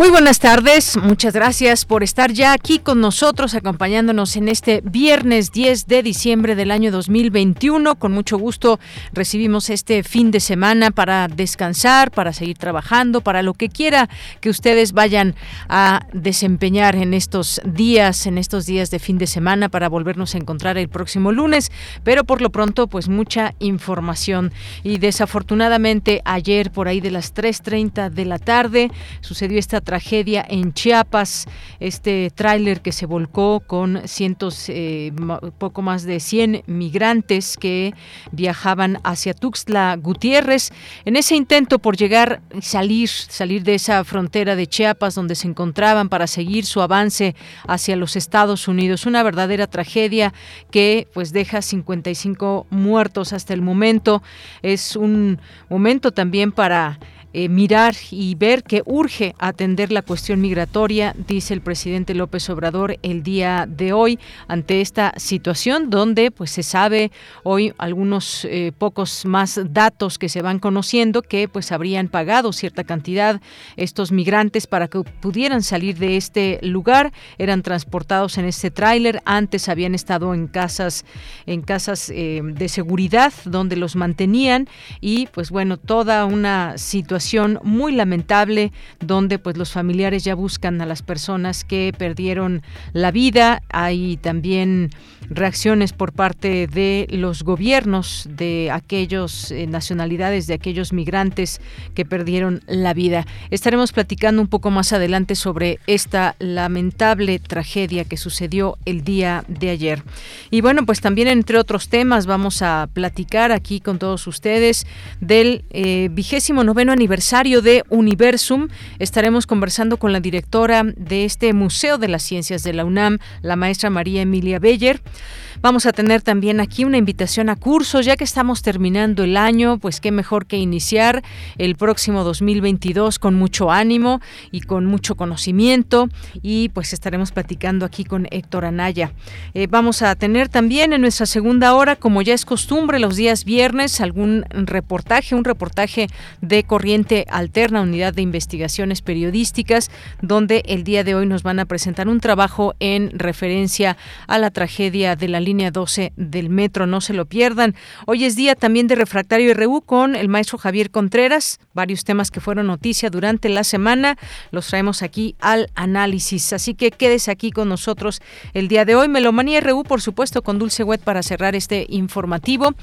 Muy buenas tardes, muchas gracias por estar ya aquí con nosotros, acompañándonos en este viernes 10 de diciembre del año 2021. Con mucho gusto recibimos este fin de semana para descansar, para seguir trabajando, para lo que quiera que ustedes vayan a desempeñar en estos días, en estos días de fin de semana, para volvernos a encontrar el próximo lunes. Pero por lo pronto, pues mucha información. Y desafortunadamente ayer por ahí de las 3.30 de la tarde sucedió esta tragedia en Chiapas, este tráiler que se volcó con cientos, eh, poco más de 100 migrantes que viajaban hacia Tuxtla Gutiérrez. En ese intento por llegar salir, salir de esa frontera de Chiapas donde se encontraban para seguir su avance hacia los Estados Unidos. Una verdadera tragedia que pues deja 55 muertos hasta el momento. Es un momento también para eh, mirar y ver que urge atender la cuestión migratoria, dice el presidente López Obrador el día de hoy ante esta situación donde pues se sabe hoy algunos eh, pocos más datos que se van conociendo que pues habrían pagado cierta cantidad estos migrantes para que pudieran salir de este lugar, eran transportados en este tráiler, antes habían estado en casas en casas eh, de seguridad donde los mantenían y pues bueno, toda una situación muy lamentable donde pues los familiares ya buscan a las personas que perdieron la vida. Hay también reacciones por parte de los gobiernos de aquellos eh, nacionalidades, de aquellos migrantes que perdieron la vida. Estaremos platicando un poco más adelante sobre esta lamentable tragedia que sucedió el día de ayer. Y bueno, pues también entre otros temas vamos a platicar aquí con todos ustedes del eh, vigésimo noveno aniversario de Universum. Estaremos conversando con la directora de este Museo de las Ciencias de la UNAM, la maestra María Emilia Beller. Vamos a tener también aquí una invitación a cursos, ya que estamos terminando el año, pues qué mejor que iniciar el próximo 2022 con mucho ánimo y con mucho conocimiento y pues estaremos platicando aquí con Héctor Anaya. Eh, vamos a tener también en nuestra segunda hora, como ya es costumbre, los días viernes, algún reportaje, un reportaje de Corriente Alterna, Unidad de Investigaciones Periodísticas, donde el día de hoy nos van a presentar un trabajo en referencia a la tragedia de la línea 12 del metro, no se lo pierdan. Hoy es día también de Refractario RU con el maestro Javier Contreras, varios temas que fueron noticia durante la semana, los traemos aquí al análisis, así que quédese aquí con nosotros el día de hoy. Melomanía RU, por supuesto, con Dulce Wet para cerrar este informativo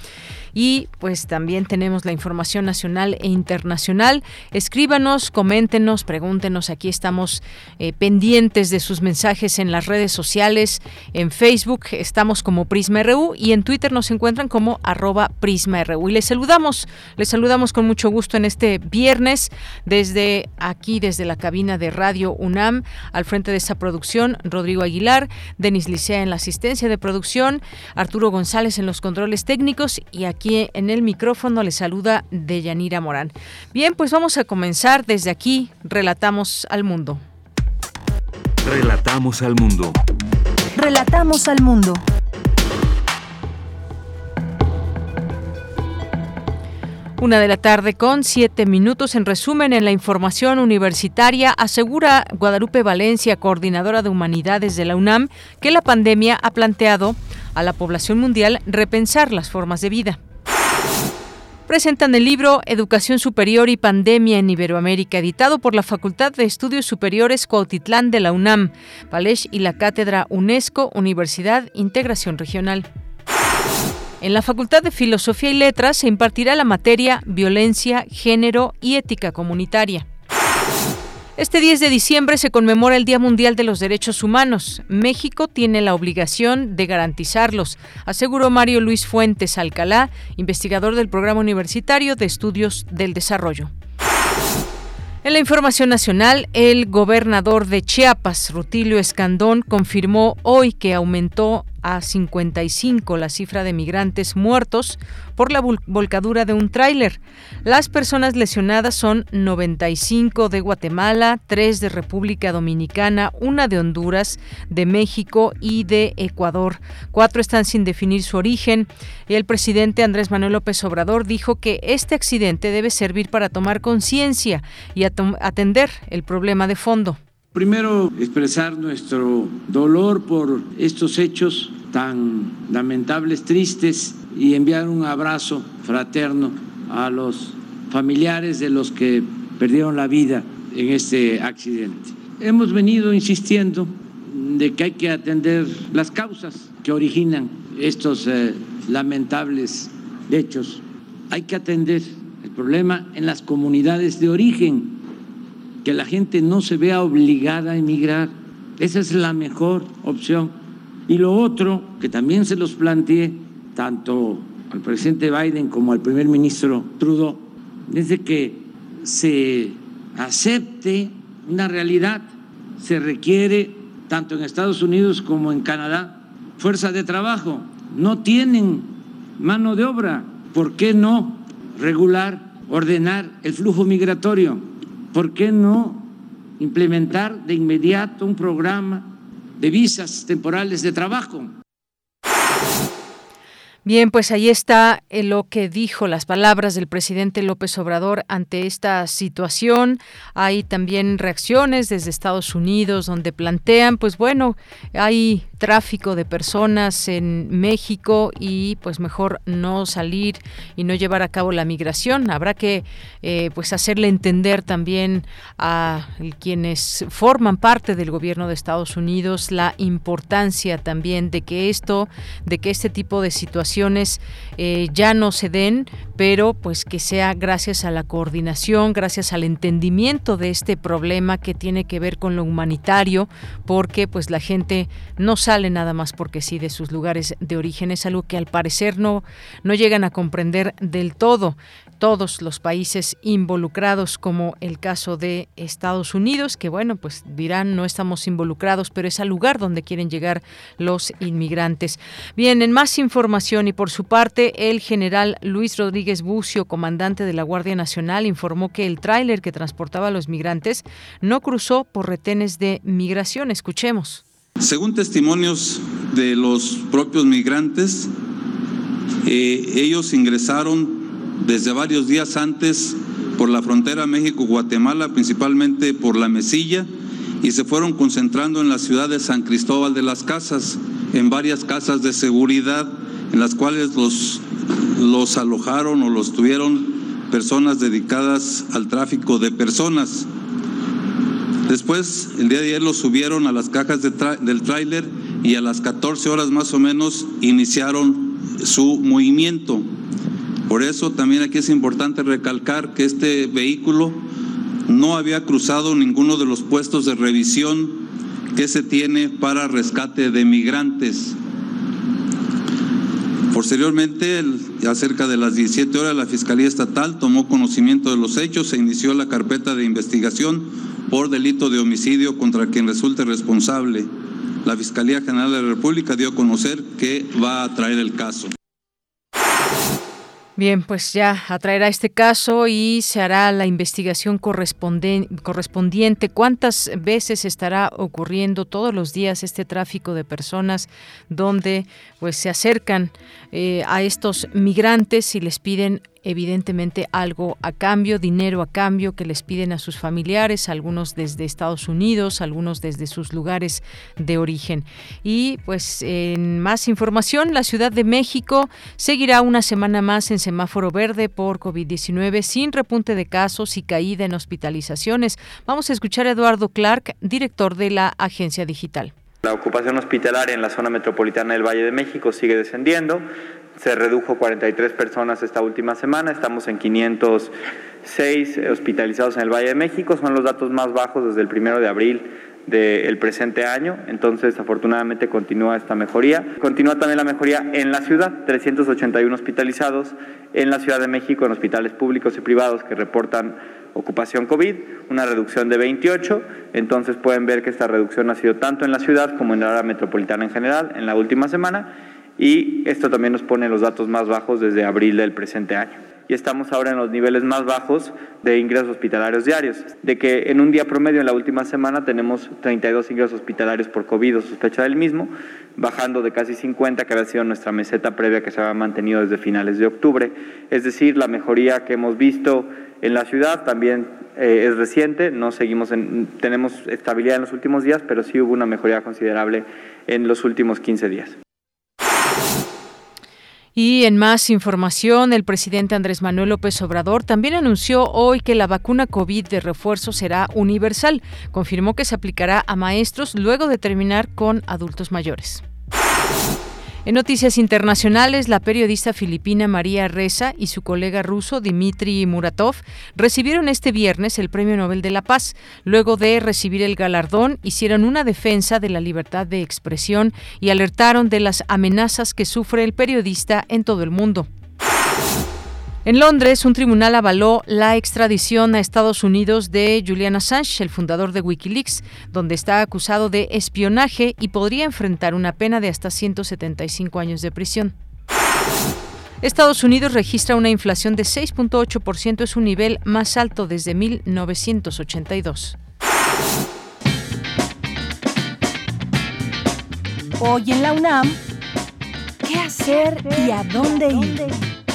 y pues también tenemos la información nacional e internacional. Escríbanos, coméntenos, pregúntenos. Aquí estamos eh, pendientes de sus mensajes en las redes sociales. En Facebook estamos como Prisma RU y en Twitter nos encuentran como arroba Prisma. Y les saludamos, les saludamos con mucho gusto en este viernes desde aquí, desde la cabina de Radio UNAM, al frente de esta producción, Rodrigo Aguilar, Denis Licea en la asistencia de producción, Arturo González en los controles técnicos y aquí en el micrófono le saluda Deyanira Morán. Bien, pues vamos a comenzar desde aquí. Relatamos al mundo. Relatamos al mundo. Relatamos al mundo. Una de la tarde con siete minutos. En resumen, en la información universitaria, asegura Guadalupe Valencia, coordinadora de humanidades de la UNAM, que la pandemia ha planteado a la población mundial repensar las formas de vida presentan el libro Educación Superior y Pandemia en Iberoamérica, editado por la Facultad de Estudios Superiores Cuautitlán de la UNAM, Palech y la Cátedra UNESCO, Universidad Integración Regional. En la Facultad de Filosofía y Letras se impartirá la materia Violencia, Género y Ética Comunitaria. Este 10 de diciembre se conmemora el Día Mundial de los Derechos Humanos. México tiene la obligación de garantizarlos, aseguró Mario Luis Fuentes Alcalá, investigador del Programa Universitario de Estudios del Desarrollo. En la información nacional, el gobernador de Chiapas, Rutilio Escandón, confirmó hoy que aumentó a 55 la cifra de migrantes muertos por la volcadura de un tráiler. Las personas lesionadas son 95 de Guatemala, 3 de República Dominicana, una de Honduras, de México y de Ecuador. Cuatro están sin definir su origen el presidente Andrés Manuel López Obrador dijo que este accidente debe servir para tomar conciencia y atender el problema de fondo. Primero, expresar nuestro dolor por estos hechos tan lamentables, tristes, y enviar un abrazo fraterno a los familiares de los que perdieron la vida en este accidente. Hemos venido insistiendo de que hay que atender las causas que originan estos eh, lamentables hechos. Hay que atender el problema en las comunidades de origen que la gente no se vea obligada a emigrar. Esa es la mejor opción. Y lo otro, que también se los planteé tanto al presidente Biden como al primer ministro Trudeau, es que se acepte una realidad. Se requiere, tanto en Estados Unidos como en Canadá, fuerza de trabajo. No tienen mano de obra. ¿Por qué no regular, ordenar el flujo migratorio? ¿Por qué no implementar de inmediato un programa de visas temporales de trabajo? Bien, pues ahí está eh, lo que dijo, las palabras del presidente López Obrador ante esta situación. Hay también reacciones desde Estados Unidos donde plantean, pues bueno, hay tráfico de personas en México y pues mejor no salir y no llevar a cabo la migración. Habrá que eh, pues hacerle entender también a quienes forman parte del gobierno de Estados Unidos la importancia también de que esto, de que este tipo de situaciones eh, ya no se den, pero pues que sea gracias a la coordinación, gracias al entendimiento de este problema que tiene que ver con lo humanitario, porque pues la gente no sale nada más porque sí de sus lugares de origen, es algo que al parecer no, no llegan a comprender del todo todos los países involucrados, como el caso de Estados Unidos, que bueno, pues dirán no estamos involucrados, pero es al lugar donde quieren llegar los inmigrantes. Bien, en más información y por su parte, el general Luis Rodríguez Bucio, comandante de la Guardia Nacional, informó que el tráiler que transportaba a los migrantes no cruzó por retenes de migración. Escuchemos. Según testimonios de los propios migrantes, eh, ellos ingresaron desde varios días antes por la frontera México-Guatemala, principalmente por la Mesilla, y se fueron concentrando en la ciudad de San Cristóbal de las Casas, en varias casas de seguridad, en las cuales los, los alojaron o los tuvieron personas dedicadas al tráfico de personas. Después, el día de ayer los subieron a las cajas del tráiler y a las 14 horas más o menos iniciaron su movimiento. Por eso también aquí es importante recalcar que este vehículo no había cruzado ninguno de los puestos de revisión que se tiene para rescate de migrantes. Posteriormente, a cerca de las 17 horas, la Fiscalía Estatal tomó conocimiento de los hechos e inició la carpeta de investigación por delito de homicidio contra quien resulte responsable. La Fiscalía General de la República dio a conocer que va a traer el caso. Bien, pues ya atraerá este caso y se hará la investigación correspondiente. ¿Cuántas veces estará ocurriendo todos los días este tráfico de personas donde pues se acercan eh, a estos migrantes y les piden evidentemente algo a cambio, dinero a cambio que les piden a sus familiares, algunos desde Estados Unidos, algunos desde sus lugares de origen. Y pues en más información, la Ciudad de México seguirá una semana más en semáforo verde por COVID-19 sin repunte de casos y caída en hospitalizaciones. Vamos a escuchar a Eduardo Clark, director de la Agencia Digital. La ocupación hospitalaria en la zona metropolitana del Valle de México sigue descendiendo se redujo 43 personas esta última semana, estamos en 506 hospitalizados en el Valle de México, son los datos más bajos desde el primero de abril del presente año, entonces afortunadamente continúa esta mejoría. Continúa también la mejoría en la ciudad, 381 hospitalizados en la Ciudad de México en hospitales públicos y privados que reportan ocupación COVID, una reducción de 28, entonces pueden ver que esta reducción ha sido tanto en la ciudad como en la área metropolitana en general en la última semana y esto también nos pone los datos más bajos desde abril del presente año y estamos ahora en los niveles más bajos de ingresos hospitalarios diarios. De que en un día promedio en la última semana tenemos 32 ingresos hospitalarios por COVID o sospecha del mismo, bajando de casi 50 que había sido nuestra meseta previa que se había mantenido desde finales de octubre. Es decir, la mejoría que hemos visto en la ciudad también eh, es reciente, no seguimos en, tenemos estabilidad en los últimos días, pero sí hubo una mejoría considerable en los últimos 15 días. Y en más información, el presidente Andrés Manuel López Obrador también anunció hoy que la vacuna COVID de refuerzo será universal. Confirmó que se aplicará a maestros luego de terminar con adultos mayores. En noticias internacionales, la periodista filipina María Reza y su colega ruso Dmitry Muratov recibieron este viernes el Premio Nobel de la Paz. Luego de recibir el galardón, hicieron una defensa de la libertad de expresión y alertaron de las amenazas que sufre el periodista en todo el mundo. En Londres, un tribunal avaló la extradición a Estados Unidos de Julian Assange, el fundador de Wikileaks, donde está acusado de espionaje y podría enfrentar una pena de hasta 175 años de prisión. Estados Unidos registra una inflación de 6.8%, es un nivel más alto desde 1982. Hoy en la UNAM, ¿qué hacer y a dónde ir?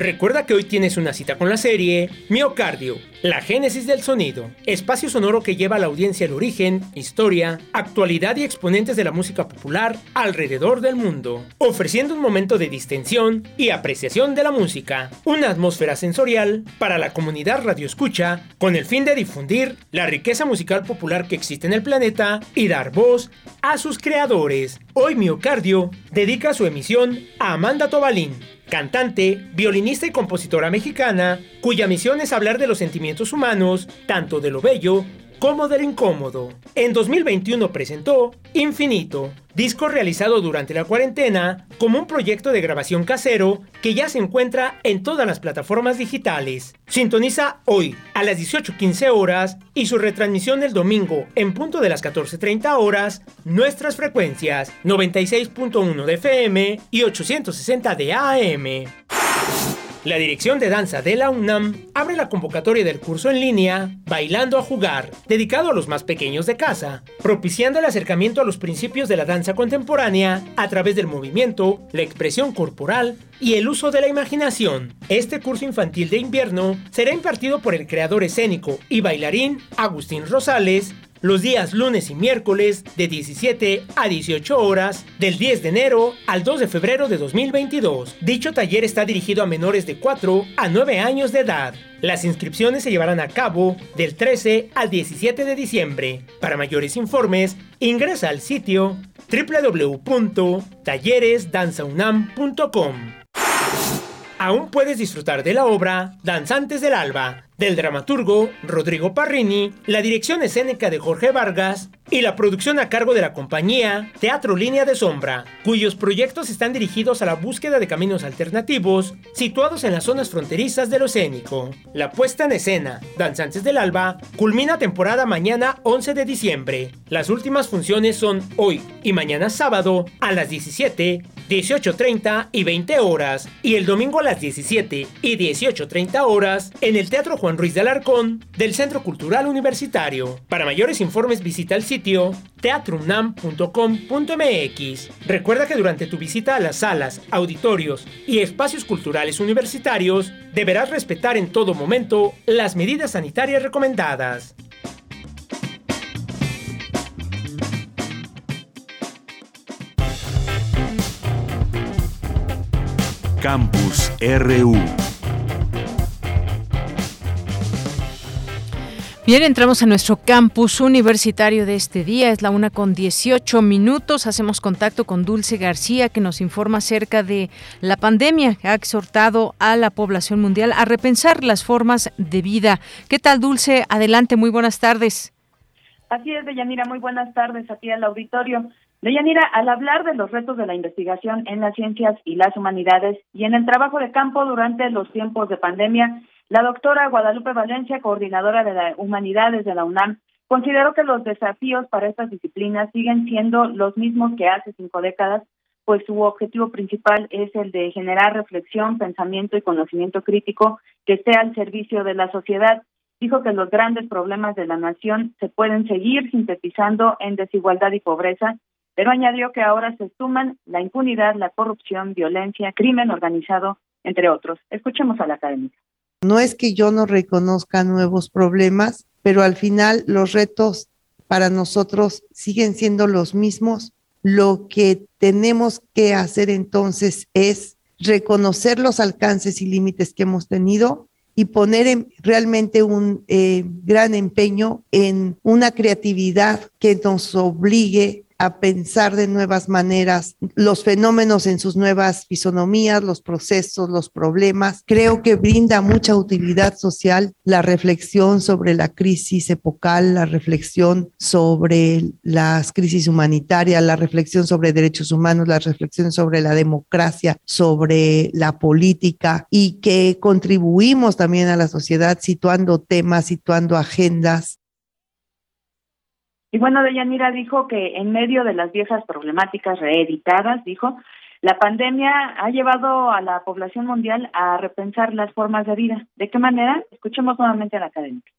Recuerda que hoy tienes una cita con la serie Miocardio, la génesis del sonido, espacio sonoro que lleva a la audiencia el origen, historia, actualidad y exponentes de la música popular alrededor del mundo, ofreciendo un momento de distensión y apreciación de la música, una atmósfera sensorial para la comunidad radioescucha con el fin de difundir la riqueza musical popular que existe en el planeta y dar voz a sus creadores. Hoy Miocardio dedica su emisión a Amanda Tobalín cantante, violinista y compositora mexicana, cuya misión es hablar de los sentimientos humanos, tanto de lo bello como del incómodo. En 2021 presentó Infinito, disco realizado durante la cuarentena como un proyecto de grabación casero que ya se encuentra en todas las plataformas digitales. Sintoniza hoy a las 18.15 horas y su retransmisión el domingo en punto de las 14.30 horas nuestras frecuencias 96.1 de FM y 860 de AM. La Dirección de Danza de la UNAM abre la convocatoria del curso en línea Bailando a Jugar, dedicado a los más pequeños de casa, propiciando el acercamiento a los principios de la danza contemporánea a través del movimiento, la expresión corporal y el uso de la imaginación. Este curso infantil de invierno será impartido por el creador escénico y bailarín Agustín Rosales los días lunes y miércoles de 17 a 18 horas del 10 de enero al 2 de febrero de 2022. Dicho taller está dirigido a menores de 4 a 9 años de edad. Las inscripciones se llevarán a cabo del 13 al 17 de diciembre. Para mayores informes, ingresa al sitio www.talleresdanzaunam.com. Aún puedes disfrutar de la obra Danzantes del Alba, del dramaturgo Rodrigo Parrini, la dirección escénica de Jorge Vargas y la producción a cargo de la compañía Teatro Línea de Sombra, cuyos proyectos están dirigidos a la búsqueda de caminos alternativos situados en las zonas fronterizas de lo escénico. La puesta en escena, Danzantes del Alba, culmina temporada mañana 11 de diciembre. Las últimas funciones son hoy y mañana sábado a las 17, 18.30 y 20 horas y el domingo a las 17 y 18.30 horas en el Teatro Juan Ruiz de Alarcón del Centro Cultural Universitario. Para mayores informes visita el sitio teatrunam.com.mx. Recuerda que durante tu visita a las salas, auditorios y espacios culturales universitarios deberás respetar en todo momento las medidas sanitarias recomendadas. Campus RU Bien, entramos a nuestro campus universitario de este día. Es la una con 18 minutos. Hacemos contacto con Dulce García, que nos informa acerca de la pandemia que ha exhortado a la población mundial a repensar las formas de vida. ¿Qué tal, Dulce? Adelante, muy buenas tardes. Así es, Deyanira. Muy buenas tardes aquí al auditorio. Deyanira, al hablar de los retos de la investigación en las ciencias y las humanidades y en el trabajo de campo durante los tiempos de pandemia, la doctora Guadalupe Valencia, coordinadora de la Humanidades de la UNAM, consideró que los desafíos para estas disciplinas siguen siendo los mismos que hace cinco décadas, pues su objetivo principal es el de generar reflexión, pensamiento y conocimiento crítico que esté al servicio de la sociedad. Dijo que los grandes problemas de la nación se pueden seguir sintetizando en desigualdad y pobreza, pero añadió que ahora se suman la impunidad, la corrupción, violencia, crimen organizado, entre otros. Escuchemos a la académica. No es que yo no reconozca nuevos problemas, pero al final los retos para nosotros siguen siendo los mismos. Lo que tenemos que hacer entonces es reconocer los alcances y límites que hemos tenido y poner realmente un eh, gran empeño en una creatividad que nos obligue a pensar de nuevas maneras los fenómenos en sus nuevas fisonomías, los procesos, los problemas. Creo que brinda mucha utilidad social la reflexión sobre la crisis epocal, la reflexión sobre las crisis humanitarias, la reflexión sobre derechos humanos, la reflexión sobre la democracia, sobre la política y que contribuimos también a la sociedad situando temas, situando agendas y bueno, Deyanira dijo que en medio de las viejas problemáticas reeditadas, dijo, la pandemia ha llevado a la población mundial a repensar las formas de vida. ¿De qué manera? Escuchemos nuevamente a la académica.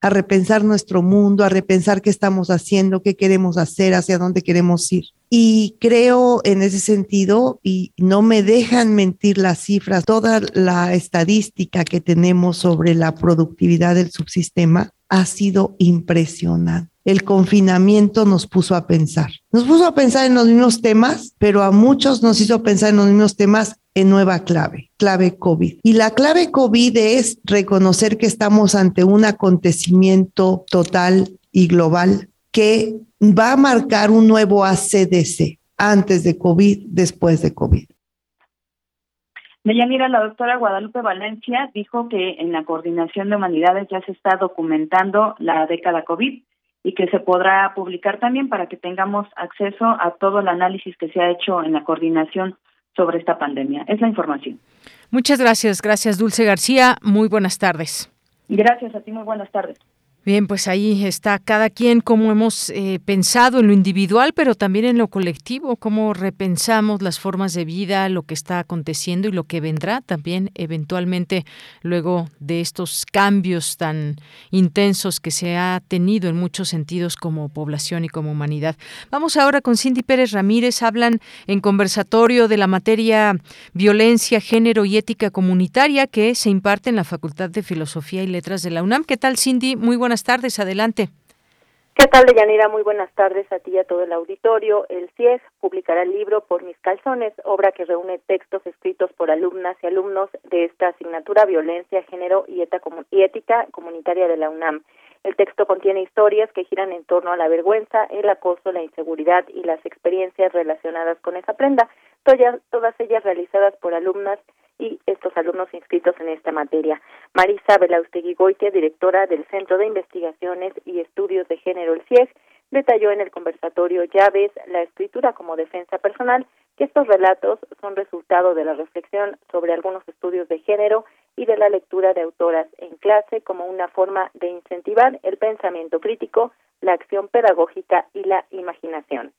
A repensar nuestro mundo, a repensar qué estamos haciendo, qué queremos hacer, hacia dónde queremos ir. Y creo en ese sentido, y no me dejan mentir las cifras, toda la estadística que tenemos sobre la productividad del subsistema ha sido impresionante el confinamiento nos puso a pensar. Nos puso a pensar en los mismos temas, pero a muchos nos hizo pensar en los mismos temas en nueva clave, clave COVID. Y la clave COVID es reconocer que estamos ante un acontecimiento total y global que va a marcar un nuevo ACDC antes de COVID, después de COVID. Deyanira, la doctora Guadalupe Valencia dijo que en la coordinación de humanidades ya se está documentando la década COVID y que se podrá publicar también para que tengamos acceso a todo el análisis que se ha hecho en la coordinación sobre esta pandemia. Es la información. Muchas gracias, gracias Dulce García. Muy buenas tardes. Gracias a ti, muy buenas tardes. Bien, pues ahí está cada quien como hemos eh, pensado en lo individual, pero también en lo colectivo, cómo repensamos las formas de vida, lo que está aconteciendo y lo que vendrá también eventualmente luego de estos cambios tan intensos que se ha tenido en muchos sentidos como población y como humanidad. Vamos ahora con Cindy Pérez Ramírez, hablan en conversatorio de la materia violencia, género y ética comunitaria que se imparte en la Facultad de Filosofía y Letras de la UNAM. ¿Qué tal, Cindy? Muy buenas tardes, adelante. ¿Qué tal, Deyanira? Muy buenas tardes a ti y a todo el auditorio. El CIEG publicará el libro Por mis calzones, obra que reúne textos escritos por alumnas y alumnos de esta asignatura Violencia, Género y, Ética Comunitaria de la UNAM. El texto contiene historias que giran en torno a la vergüenza, el acoso, la inseguridad y las experiencias relacionadas con esa prenda, todas ellas realizadas por alumnas y estos alumnos inscritos en esta materia. Marisa Belaustegui Goitia, directora del Centro de Investigaciones y Estudios de Género, el CIEG, detalló en el conversatorio Llaves, la escritura como defensa personal, que estos relatos son resultado de la reflexión sobre algunos estudios de género y de la lectura de autoras en clase como una forma de incentivar el pensamiento crítico, la acción pedagógica y la imaginación.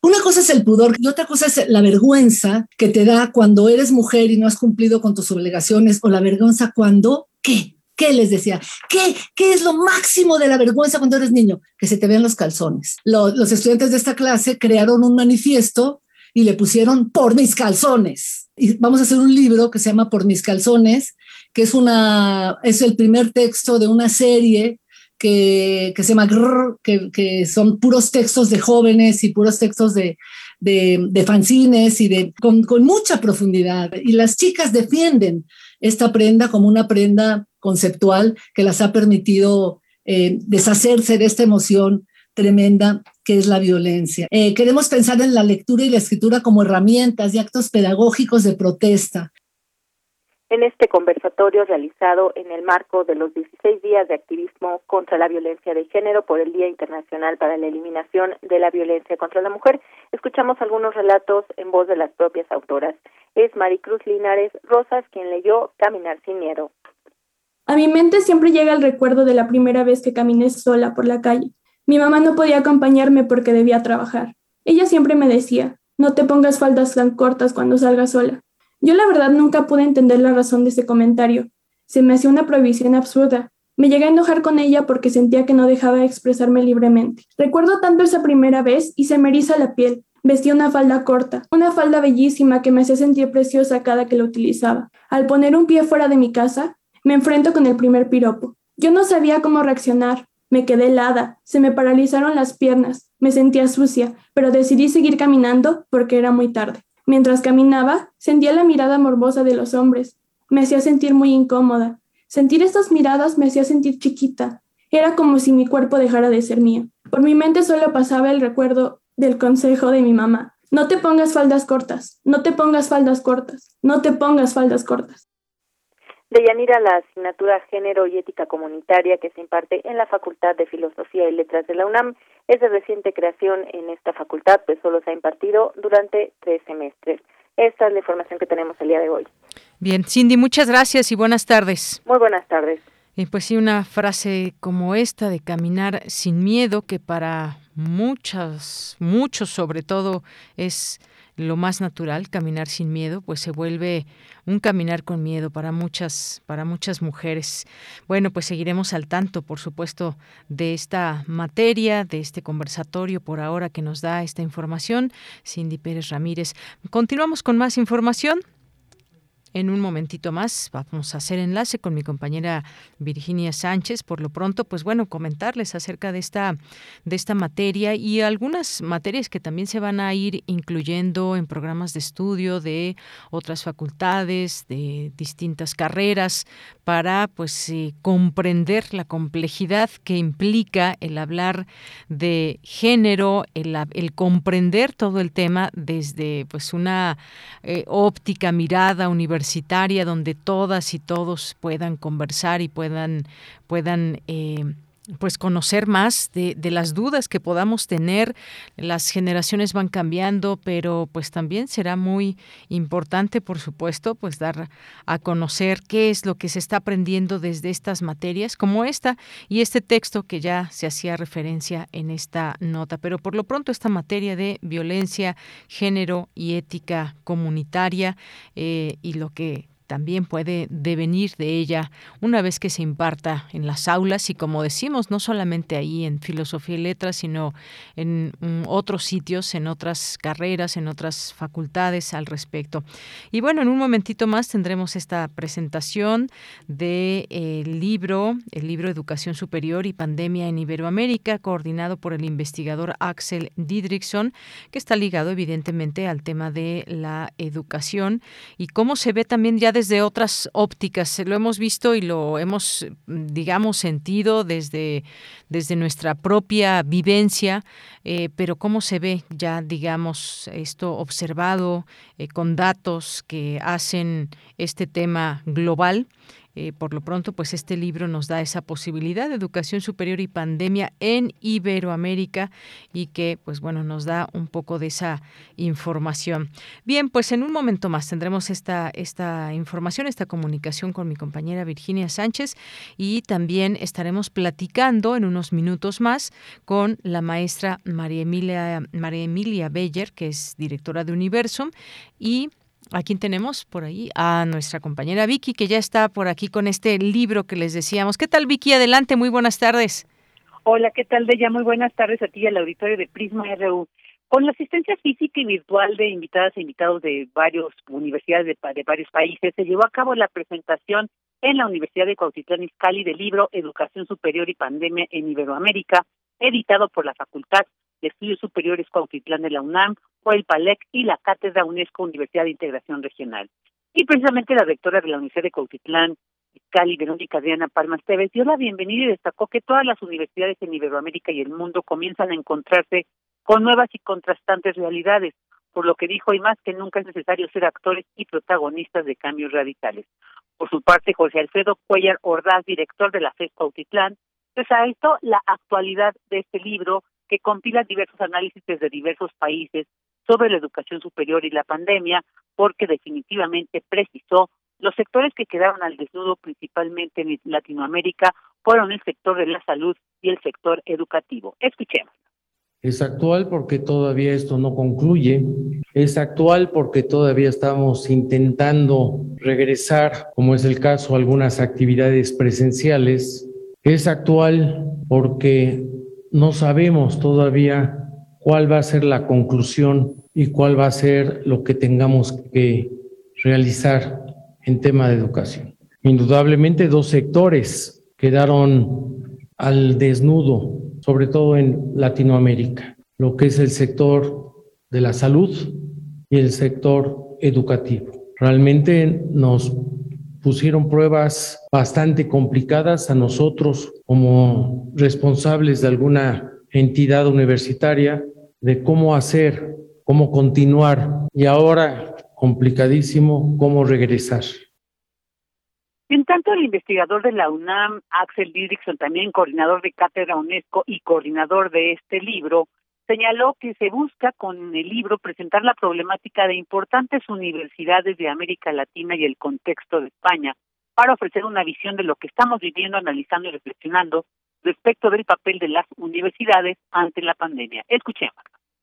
Una cosa es el pudor y otra cosa es la vergüenza que te da cuando eres mujer y no has cumplido con tus obligaciones o la vergüenza cuando, ¿qué? ¿Qué les decía? ¿Qué, ¿Qué es lo máximo de la vergüenza cuando eres niño? Que se te vean los calzones. los estudiantes de esta clase crearon un manifiesto y le pusieron por mis calzones. Y vamos a hacer un libro que se llama Por mis calzones, que es, una, es el primer texto de una serie que, se llama que, son puros textos de jóvenes y puros textos de, de, fanzines y de, con, mucha profundidad. Y las chicas defienden esta prenda como una prenda conceptual que las ha permitido eh, deshacerse de esta emoción tremenda que es la violencia. Eh, queremos pensar en la lectura y la escritura como herramientas y actos pedagógicos de protesta. En este conversatorio realizado en el marco de los 16 días de activismo contra la violencia de género por el Día Internacional para la Eliminación de la Violencia contra la Mujer, escuchamos algunos relatos en voz de las propias autoras. Es Maricruz Linares Rosas quien leyó Caminar sin miedo. A mi mente siempre llega el recuerdo de la primera vez que caminé sola por la calle mi mamá no podía acompañarme porque debía trabajar. Ella siempre me decía, no te pongas faldas tan cortas cuando salgas sola. Yo la verdad nunca pude entender la razón de ese comentario. Se me hacía una prohibición absurda. Me llegué a enojar con ella porque sentía que no dejaba expresarme libremente. Recuerdo tanto esa primera vez y se me eriza la piel. Vestía una falda corta, una falda bellísima que me hacía sentir preciosa cada que la utilizaba. Al poner un pie fuera de mi casa, me enfrento con el primer piropo. Yo no sabía cómo reaccionar, me quedé helada, se me paralizaron las piernas, me sentía sucia, pero decidí seguir caminando porque era muy tarde. Mientras caminaba, sentía la mirada morbosa de los hombres. Me hacía sentir muy incómoda. Sentir estas miradas me hacía sentir chiquita. Era como si mi cuerpo dejara de ser mío. Por mi mente solo pasaba el recuerdo del consejo de mi mamá. No te pongas faldas cortas, no te pongas faldas cortas, no te pongas faldas cortas. De Yanira, la asignatura Género y Ética Comunitaria que se imparte en la Facultad de Filosofía y Letras de la UNAM es de reciente creación en esta facultad, pues solo se ha impartido durante tres semestres. Esta es la información que tenemos el día de hoy. Bien, Cindy, muchas gracias y buenas tardes. Muy buenas tardes. Y pues sí, una frase como esta de caminar sin miedo, que para muchas, muchos sobre todo es lo más natural, caminar sin miedo, pues se vuelve un caminar con miedo para muchas, para muchas mujeres. Bueno, pues seguiremos al tanto, por supuesto, de esta materia, de este conversatorio por ahora que nos da esta información. Cindy Pérez Ramírez. Continuamos con más información. En un momentito más vamos a hacer enlace con mi compañera Virginia Sánchez. Por lo pronto, pues bueno, comentarles acerca de esta, de esta materia y algunas materias que también se van a ir incluyendo en programas de estudio de otras facultades, de distintas carreras, para pues eh, comprender la complejidad que implica el hablar de género, el, comprender todo el tema desde pues una eh, óptica, mirada universal universitaria donde todas y todos puedan conversar y puedan, puedan eh, pues conocer más de, de, las dudas que podamos tener. Las generaciones van cambiando, pero pues también será muy importante, por supuesto, pues dar a conocer qué es lo que se está aprendiendo desde estas materias como esta y este texto que ya se hacía referencia en esta nota. Pero por lo pronto esta materia de violencia, género y ética comunitaria eh, y lo que también puede devenir de ella una vez que se imparta en las aulas y como decimos, no solamente ahí en filosofía y letras, sino en mm, otros sitios, en otras carreras, en otras facultades al respecto. Y bueno, en un momentito más tendremos esta presentación del de, libro, el libro Educación Superior y Pandemia en Iberoamérica, coordinado por el investigador Axel Didrikson, que está ligado evidentemente al tema de la educación y cómo se ve también ya desde otras ópticas. Lo hemos visto y lo hemos, digamos, sentido desde, desde nuestra propia vivencia, eh, pero cómo se ve ya, digamos, esto observado eh, con datos que hacen este tema global. Eh, por lo pronto, pues este libro nos da esa posibilidad de educación superior y pandemia en Iberoamérica y que, pues bueno, nos da un poco de esa información. Bien, pues en un momento más tendremos esta, esta información, esta comunicación con mi compañera Virginia Sánchez y también estaremos platicando en unos minutos más con la maestra María Emilia, María Emilia Beller, que es directora de Universum y ¿A quién tenemos por ahí? A nuestra compañera Vicky, que ya está por aquí con este libro que les decíamos. ¿Qué tal, Vicky? Adelante, muy buenas tardes. Hola, ¿qué tal, Bella? Muy buenas tardes a ti y al auditorio de Prisma RU. Con la asistencia física y virtual de invitadas e invitados de varias universidades de, de varios países, se llevó a cabo la presentación en la Universidad de Cuautitlán Izcalli del libro Educación Superior y Pandemia en Iberoamérica, editado por la Facultad de Estudios Superiores Cuautitlán de la UNAM, el PALEC y la Cátedra UNESCO Universidad de Integración Regional. Y precisamente la rectora de la Universidad de Cuautitlán fiscal y Verónica Adriana Palmas Tevez, dio la bienvenida y destacó que todas las universidades en Iberoamérica y el mundo comienzan a encontrarse con nuevas y contrastantes realidades, por lo que dijo, y más que nunca es necesario ser actores y protagonistas de cambios radicales. Por su parte, José Alfredo Cuellar Ordaz, director de la FES Pautitlán, resaltó la actualidad de este libro que compila diversos análisis desde diversos países sobre la educación superior y la pandemia, porque definitivamente precisó los sectores que quedaron al desnudo principalmente en Latinoamérica fueron el sector de la salud y el sector educativo. Escuchemos. Es actual porque todavía esto no concluye. Es actual porque todavía estamos intentando regresar, como es el caso, algunas actividades presenciales. Es actual porque no sabemos todavía cuál va a ser la conclusión y cuál va a ser lo que tengamos que realizar en tema de educación. Indudablemente dos sectores quedaron al desnudo sobre todo en Latinoamérica, lo que es el sector de la salud y el sector educativo. Realmente nos pusieron pruebas bastante complicadas a nosotros como responsables de alguna entidad universitaria de cómo hacer, cómo continuar y ahora complicadísimo cómo regresar. En tanto, el investigador de la UNAM, Axel Didrikson, también coordinador de Cátedra UNESCO y coordinador de este libro, señaló que se busca con el libro presentar la problemática de importantes universidades de América Latina y el contexto de España para ofrecer una visión de lo que estamos viviendo, analizando y reflexionando respecto del papel de las universidades ante la pandemia. Escuchemos.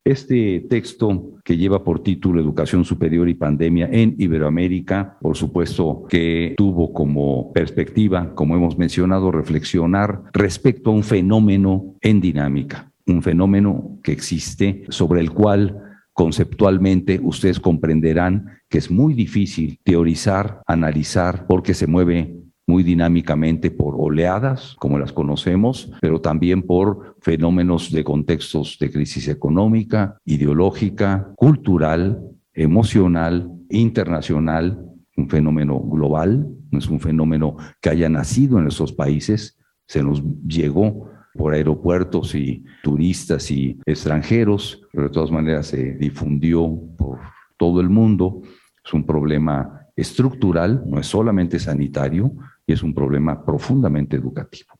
Este texto que lleva por título Educación Superior y Pandemia en Iberoamérica, por supuesto que tuvo como perspectiva, como hemos mencionado, reflexionar respecto a un fenómeno en dinámica, un fenómeno que existe sobre el cual conceptualmente ustedes comprenderán que es muy difícil teorizar, analizar, porque se mueve muy dinámicamente por oleadas, como las conocemos, pero también por fenómenos de contextos de crisis económica, ideológica, cultural, emocional, internacional, un fenómeno global, no es un fenómeno que haya nacido en esos países, se nos llegó por aeropuertos y turistas y extranjeros, pero de todas maneras se difundió por todo el mundo. Es un problema estructural, no es solamente sanitario, y es un problema profundamente educativo.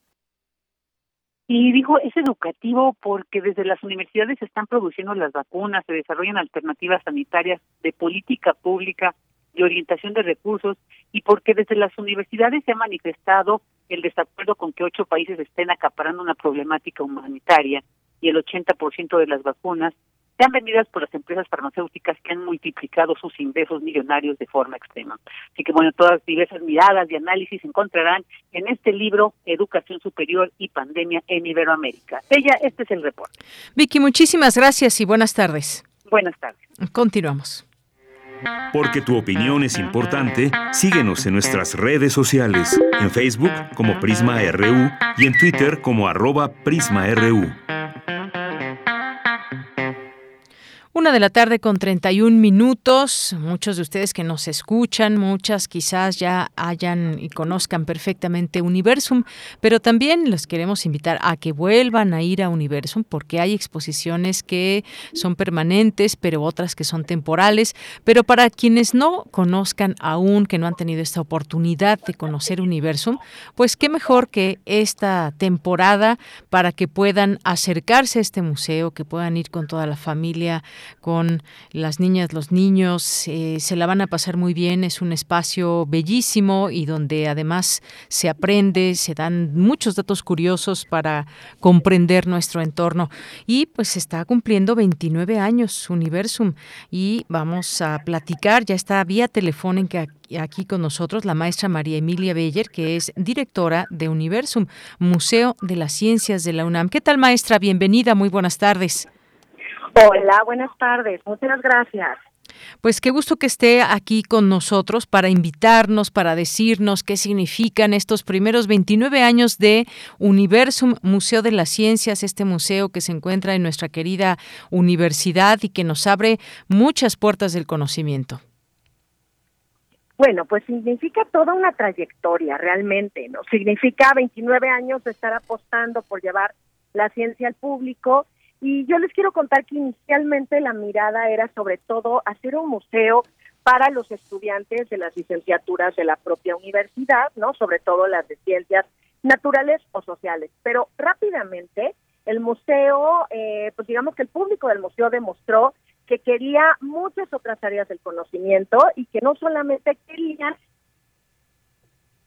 Y dijo, es educativo porque desde las universidades se están produciendo las vacunas, se desarrollan alternativas sanitarias de política pública, de orientación de recursos, y porque desde las universidades se ha manifestado el desacuerdo con que ocho países estén acaparando una problemática humanitaria y el 80% de las vacunas sean vendidas por las empresas farmacéuticas que han multiplicado sus ingresos millonarios de forma extrema. Así que bueno, todas diversas miradas y análisis se encontrarán en este libro Educación Superior y Pandemia en Iberoamérica. Ella, este es el reporte. Vicky, muchísimas gracias y buenas tardes. Buenas tardes. Continuamos. Porque tu opinión es importante, síguenos en nuestras redes sociales, en Facebook como Prisma RU y en Twitter como arroba PrismaRU. Una de la tarde con 31 minutos. Muchos de ustedes que nos escuchan, muchas quizás ya hayan y conozcan perfectamente Universum, pero también los queremos invitar a que vuelvan a ir a Universum porque hay exposiciones que son permanentes, pero otras que son temporales. Pero para quienes no conozcan aún, que no han tenido esta oportunidad de conocer Universum, pues qué mejor que esta temporada para que puedan acercarse a este museo, que puedan ir con toda la familia con las niñas, los niños, eh, se la van a pasar muy bien, es un espacio bellísimo y donde además se aprende, se dan muchos datos curiosos para comprender nuestro entorno y pues está cumpliendo 29 años Universum y vamos a platicar, ya está vía telefónica aquí con nosotros la maestra María Emilia Beller, que es directora de Universum, Museo de las Ciencias de la UNAM. ¿Qué tal maestra? Bienvenida, muy buenas tardes. Hola, buenas tardes. Muchas gracias. Pues qué gusto que esté aquí con nosotros para invitarnos, para decirnos qué significan estos primeros 29 años de Universum Museo de las Ciencias, este museo que se encuentra en nuestra querida universidad y que nos abre muchas puertas del conocimiento. Bueno, pues significa toda una trayectoria realmente, ¿no? Significa 29 años de estar apostando por llevar la ciencia al público y yo les quiero contar que inicialmente la mirada era sobre todo hacer un museo para los estudiantes de las licenciaturas de la propia universidad, ¿no? Sobre todo las de ciencias naturales o sociales. Pero rápidamente el museo, eh, pues digamos que el público del museo demostró que quería muchas otras áreas del conocimiento y que no solamente querían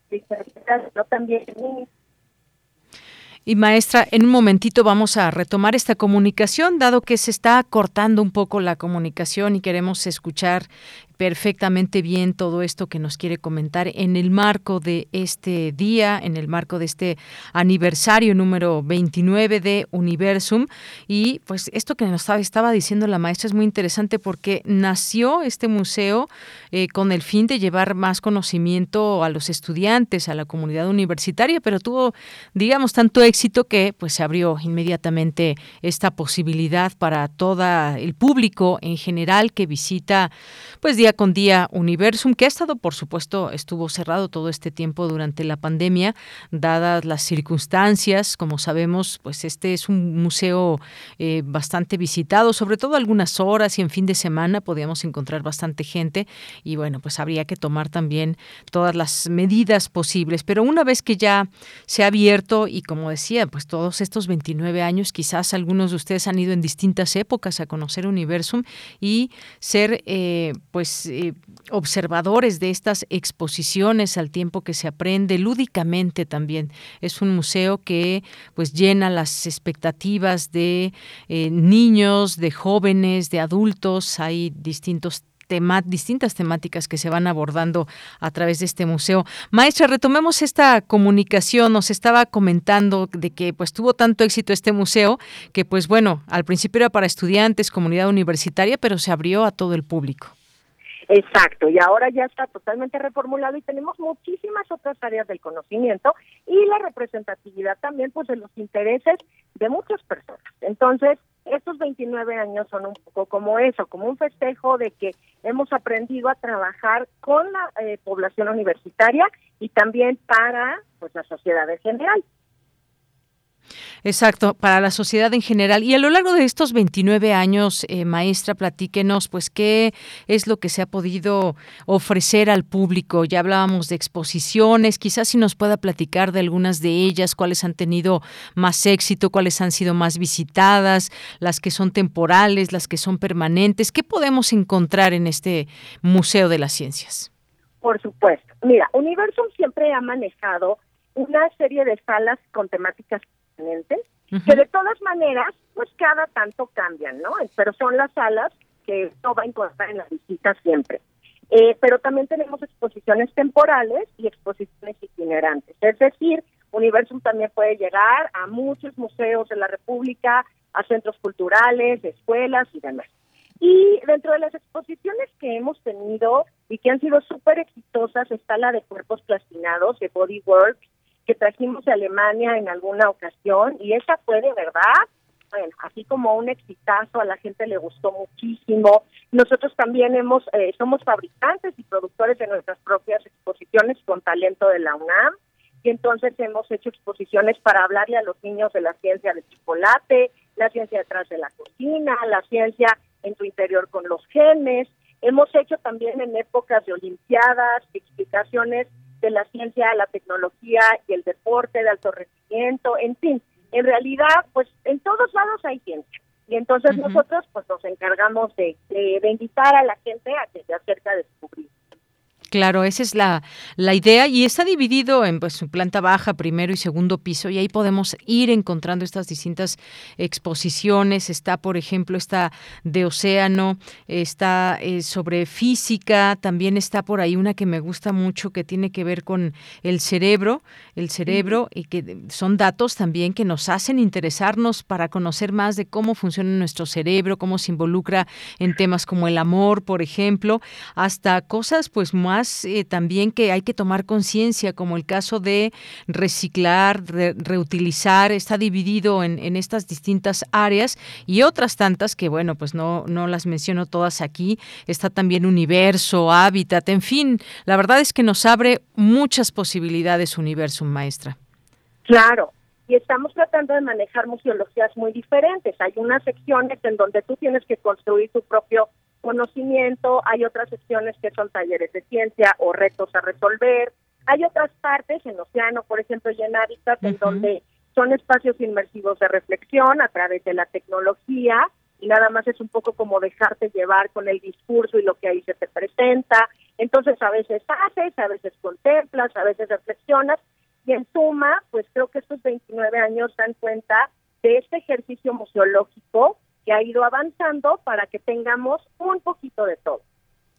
sino también y maestra, en un momentito vamos a retomar esta comunicación, dado que se está cortando un poco la comunicación y queremos escuchar perfectamente bien todo esto que nos quiere comentar en el marco de este día, en el marco de este aniversario número 29 de Universum. Y pues esto que nos estaba, diciendo la maestra es muy interesante porque nació este museo eh, con el fin de llevar más conocimiento a los estudiantes, a la comunidad universitaria, pero tuvo, digamos, tanto éxito que pues se abrió inmediatamente esta posibilidad para todo el público en general que visita, pues, con día Universum, que ha estado, por supuesto, estuvo cerrado todo este tiempo durante la pandemia, dadas las circunstancias. Como sabemos, pues este es un museo eh, bastante visitado, sobre todo algunas horas y en fin de semana podíamos encontrar bastante gente y bueno, pues habría que tomar también todas las medidas posibles. Pero una vez que ya se ha abierto y como decía, pues todos estos 29 años, quizás algunos de ustedes han ido en distintas épocas a conocer Universum y ser eh, pues eh, observadores de estas exposiciones al tiempo que se aprende lúdicamente también. Es un museo que pues llena las expectativas de eh, niños, de jóvenes, de adultos. Hay distintos distintas temáticas que se van abordando a través de este museo. Maestra, retomemos esta comunicación. Nos estaba comentando de que pues tuvo tanto éxito este museo que pues bueno, al principio era para estudiantes, comunidad universitaria, pero se abrió a todo el público. Exacto, y ahora ya está totalmente reformulado y tenemos muchísimas otras áreas del conocimiento y la representatividad también pues de los intereses de muchas personas. Entonces, estos 29 años son un poco como eso, como un festejo de que hemos aprendido a trabajar con la eh, población universitaria y también para pues la sociedad en general. Exacto, para la sociedad en general. Y a lo largo de estos 29 años, eh, maestra, platíquenos, pues, qué es lo que se ha podido ofrecer al público. Ya hablábamos de exposiciones, quizás si nos pueda platicar de algunas de ellas, cuáles han tenido más éxito, cuáles han sido más visitadas, las que son temporales, las que son permanentes. ¿Qué podemos encontrar en este Museo de las Ciencias? Por supuesto. Mira, Universum siempre ha manejado una serie de salas con temáticas que de todas maneras, pues cada tanto cambian, ¿no? Pero son las salas que no va a encontrar en la visita siempre. Eh, pero también tenemos exposiciones temporales y exposiciones itinerantes. Es decir, Universum también puede llegar a muchos museos de la República, a centros culturales, escuelas y demás. Y dentro de las exposiciones que hemos tenido y que han sido súper exitosas está la de cuerpos plastinados de Bodyworks, que trajimos de Alemania en alguna ocasión y esa fue de verdad, bueno, así como un exitazo, a la gente le gustó muchísimo. Nosotros también hemos eh, somos fabricantes y productores de nuestras propias exposiciones con talento de la UNAM y entonces hemos hecho exposiciones para hablarle a los niños de la ciencia del chocolate, la ciencia detrás de la cocina, la ciencia en tu interior con los genes. Hemos hecho también en épocas de olimpiadas explicaciones de la ciencia, la tecnología y el deporte de alto rendimiento, en fin, en realidad, pues en todos lados hay ciencia. Y entonces nosotros pues nos encargamos de, de, de, invitar a la gente a que se acerque a descubrir. Claro, esa es la, la idea y está dividido en pues planta baja, primero y segundo piso y ahí podemos ir encontrando estas distintas exposiciones. Está, por ejemplo, esta de océano, está eh, sobre física, también está por ahí una que me gusta mucho que tiene que ver con el cerebro, el cerebro y que son datos también que nos hacen interesarnos para conocer más de cómo funciona nuestro cerebro, cómo se involucra en temas como el amor, por ejemplo, hasta cosas pues más eh, también que hay que tomar conciencia, como el caso de reciclar, reutilizar, está dividido en, estas distintas áreas y otras tantas que, bueno, pues no, no las menciono todas aquí. Está también universo, hábitat, en fin, la verdad es que nos abre muchas posibilidades universo, maestra. Claro, y estamos tratando de manejar museologías muy diferentes. Hay unas secciones en donde tú tienes que construir tu propio conocimiento, hay otras secciones que son talleres de ciencia o retos a resolver, hay otras partes en Océano, por ejemplo, y en Hábitat, en donde son espacios inmersivos de reflexión a través de la tecnología y nada más es un poco como dejarte llevar con el discurso y lo que ahí se te presenta. Entonces a veces haces, a veces contemplas, a veces reflexionas y en suma, pues creo que estos 29 años dan cuenta de este ejercicio museológico que ha ido avanzando para que tengamos un poquito de todo.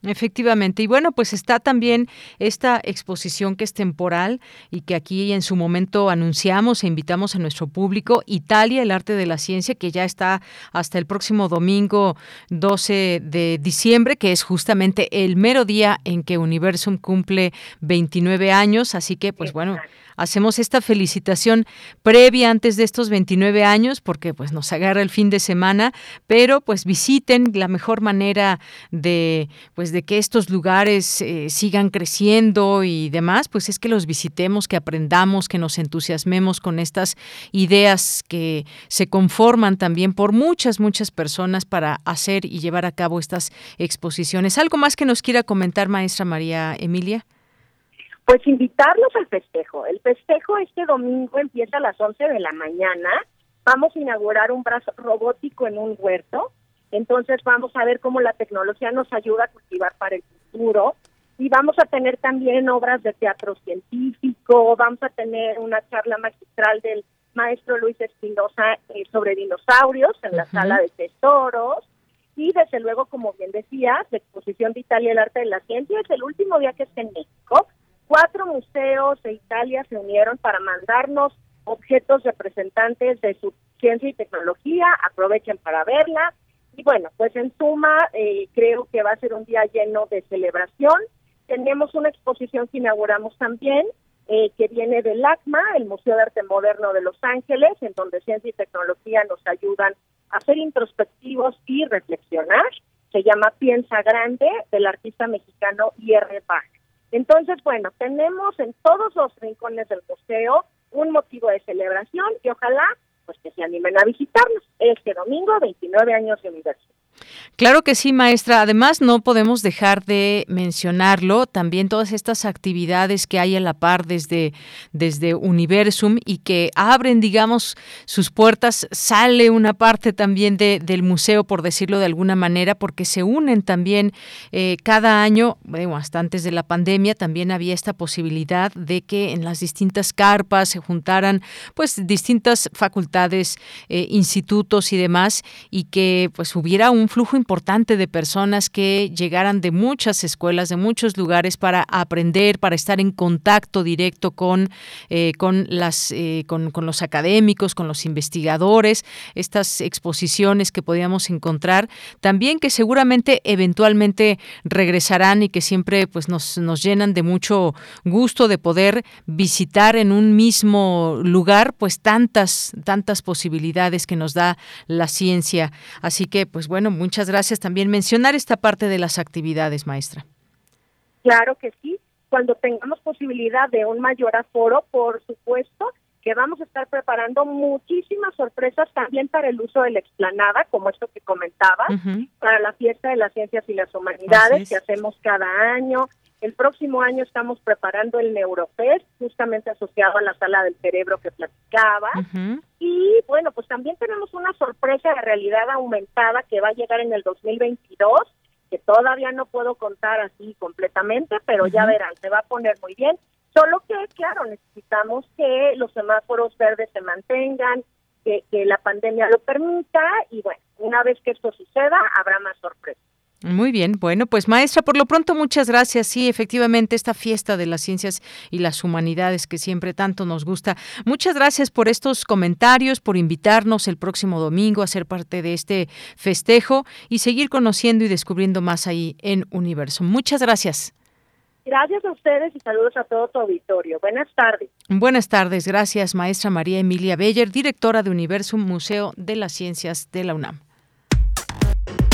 Efectivamente. Y bueno, pues está también esta exposición que es temporal y que aquí en su momento anunciamos e invitamos a nuestro público, Italia, el arte de la ciencia, que ya está hasta el próximo domingo 12 de diciembre, que es justamente el mero día en que Universum cumple 29 años. Así que, pues bueno hacemos esta felicitación previa antes de estos 29 años porque pues nos agarra el fin de semana, pero pues visiten la mejor manera de pues de que estos lugares eh, sigan creciendo y demás, pues es que los visitemos, que aprendamos, que nos entusiasmemos con estas ideas que se conforman también por muchas muchas personas para hacer y llevar a cabo estas exposiciones. ¿Algo más que nos quiera comentar maestra María Emilia? Pues invitarlos al festejo. El festejo este domingo empieza a las 11 de la mañana. Vamos a inaugurar un brazo robótico en un huerto. Entonces vamos a ver cómo la tecnología nos ayuda a cultivar para el futuro. Y vamos a tener también obras de teatro científico, vamos a tener una charla magistral del maestro Luis Espinosa eh, sobre dinosaurios en la sala de tesoros. Y desde luego, como bien decías, la exposición de Italia el arte de la ciencia es el último día que está en México Cuatro museos de Italia se unieron para mandarnos objetos representantes de su ciencia y tecnología, aprovechen para verla. Y bueno, pues en suma, eh, creo que va a ser un día lleno de celebración. Tenemos una exposición que inauguramos también, eh, que viene del ACMA, el Museo de Arte Moderno de Los Ángeles, en donde ciencia y tecnología nos ayudan a ser introspectivos y reflexionar. Se llama Piensa Grande, del artista mexicano I.R. Bach. Entonces, bueno, tenemos en todos los rincones del museo un motivo de celebración y ojalá pues que se animen a visitarnos este domingo, 29 años de universo. Claro que sí, maestra. Además, no podemos dejar de mencionarlo, también todas estas actividades que hay a la par desde, desde Universum y que abren, digamos, sus puertas, sale una parte también de, del museo, por decirlo de alguna manera, porque se unen también eh, cada año, bueno, hasta antes de la pandemia, también había esta posibilidad de que en las distintas carpas se juntaran pues distintas facultades, eh, institutos y demás, y que pues hubiera un flujo importante de personas que llegaran de muchas escuelas, de muchos lugares para aprender, para estar en contacto directo con, eh, con, las, eh, con, con, los académicos, con los investigadores, estas exposiciones que podíamos encontrar, también que seguramente eventualmente regresarán y que siempre pues, nos, nos llenan de mucho gusto de poder visitar en un mismo lugar pues tantas, tantas posibilidades que nos da la ciencia. Así que, pues bueno, muchas gracias también. Mencionar esta parte de las actividades, maestra. Claro que sí. Cuando tengamos posibilidad de un mayor aforo, por supuesto que vamos a estar preparando muchísimas sorpresas también para el uso de la explanada, como esto que comentaba, para la fiesta de las ciencias y las humanidades que hacemos cada año. El próximo año estamos preparando el Neurofest, justamente asociado a la sala del cerebro que platicaba. Y bueno, pues también tenemos una sorpresa de realidad aumentada que va a llegar en el 2022, que todavía no puedo contar así completamente, pero ya verán, se va a poner muy bien. Solo que, claro, necesitamos que los semáforos verdes se mantengan, que, que la pandemia lo permita y bueno, una vez que esto suceda, habrá más sorpresas. Muy bien, bueno, pues maestra, por lo pronto muchas gracias. Sí, efectivamente, esta fiesta de las ciencias y las humanidades que siempre tanto nos gusta. Muchas gracias por estos comentarios, por invitarnos el próximo domingo a ser parte de este festejo y seguir conociendo y descubriendo más ahí en Universo. Muchas gracias. Gracias a ustedes y saludos a todo tu auditorio. Buenas tardes. Buenas tardes, gracias maestra María Emilia Beller, directora de Universum Museo de las Ciencias de la UNAM.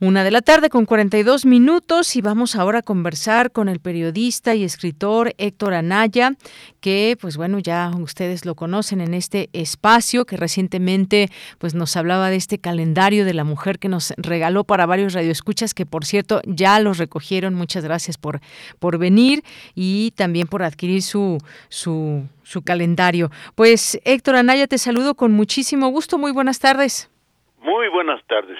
Una de la tarde con 42 minutos y vamos ahora a conversar con el periodista y escritor Héctor Anaya, que pues bueno, ya ustedes lo conocen en este espacio que recientemente pues nos hablaba de este calendario de la mujer que nos regaló para varios radioescuchas que por cierto ya los recogieron. Muchas gracias por por venir y también por adquirir su su su calendario. Pues Héctor Anaya, te saludo con muchísimo gusto. Muy buenas tardes. Muy buenas tardes.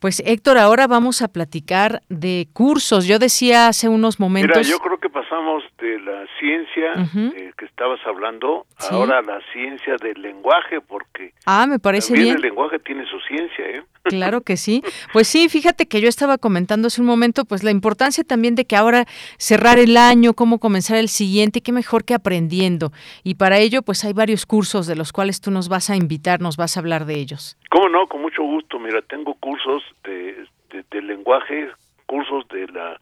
Pues Héctor, ahora vamos a platicar de cursos. Yo decía hace unos momentos. Mira, yo creo que pasamos de la ciencia eh, que estabas hablando ahora a la ciencia del lenguaje, porque ah, me parece también bien. el lenguaje tiene su ciencia, ¿eh? Claro que sí. Pues sí, fíjate que yo estaba comentando hace un momento, pues la importancia también de que ahora cerrar el año, cómo comenzar el siguiente, qué mejor que aprendiendo. Y para ello, pues hay varios cursos de los cuales tú nos vas a invitar, nos vas a hablar de ellos. ¿Cómo no? Con mucho gusto. Mira, tengo cursos de, de, de lenguaje, cursos de la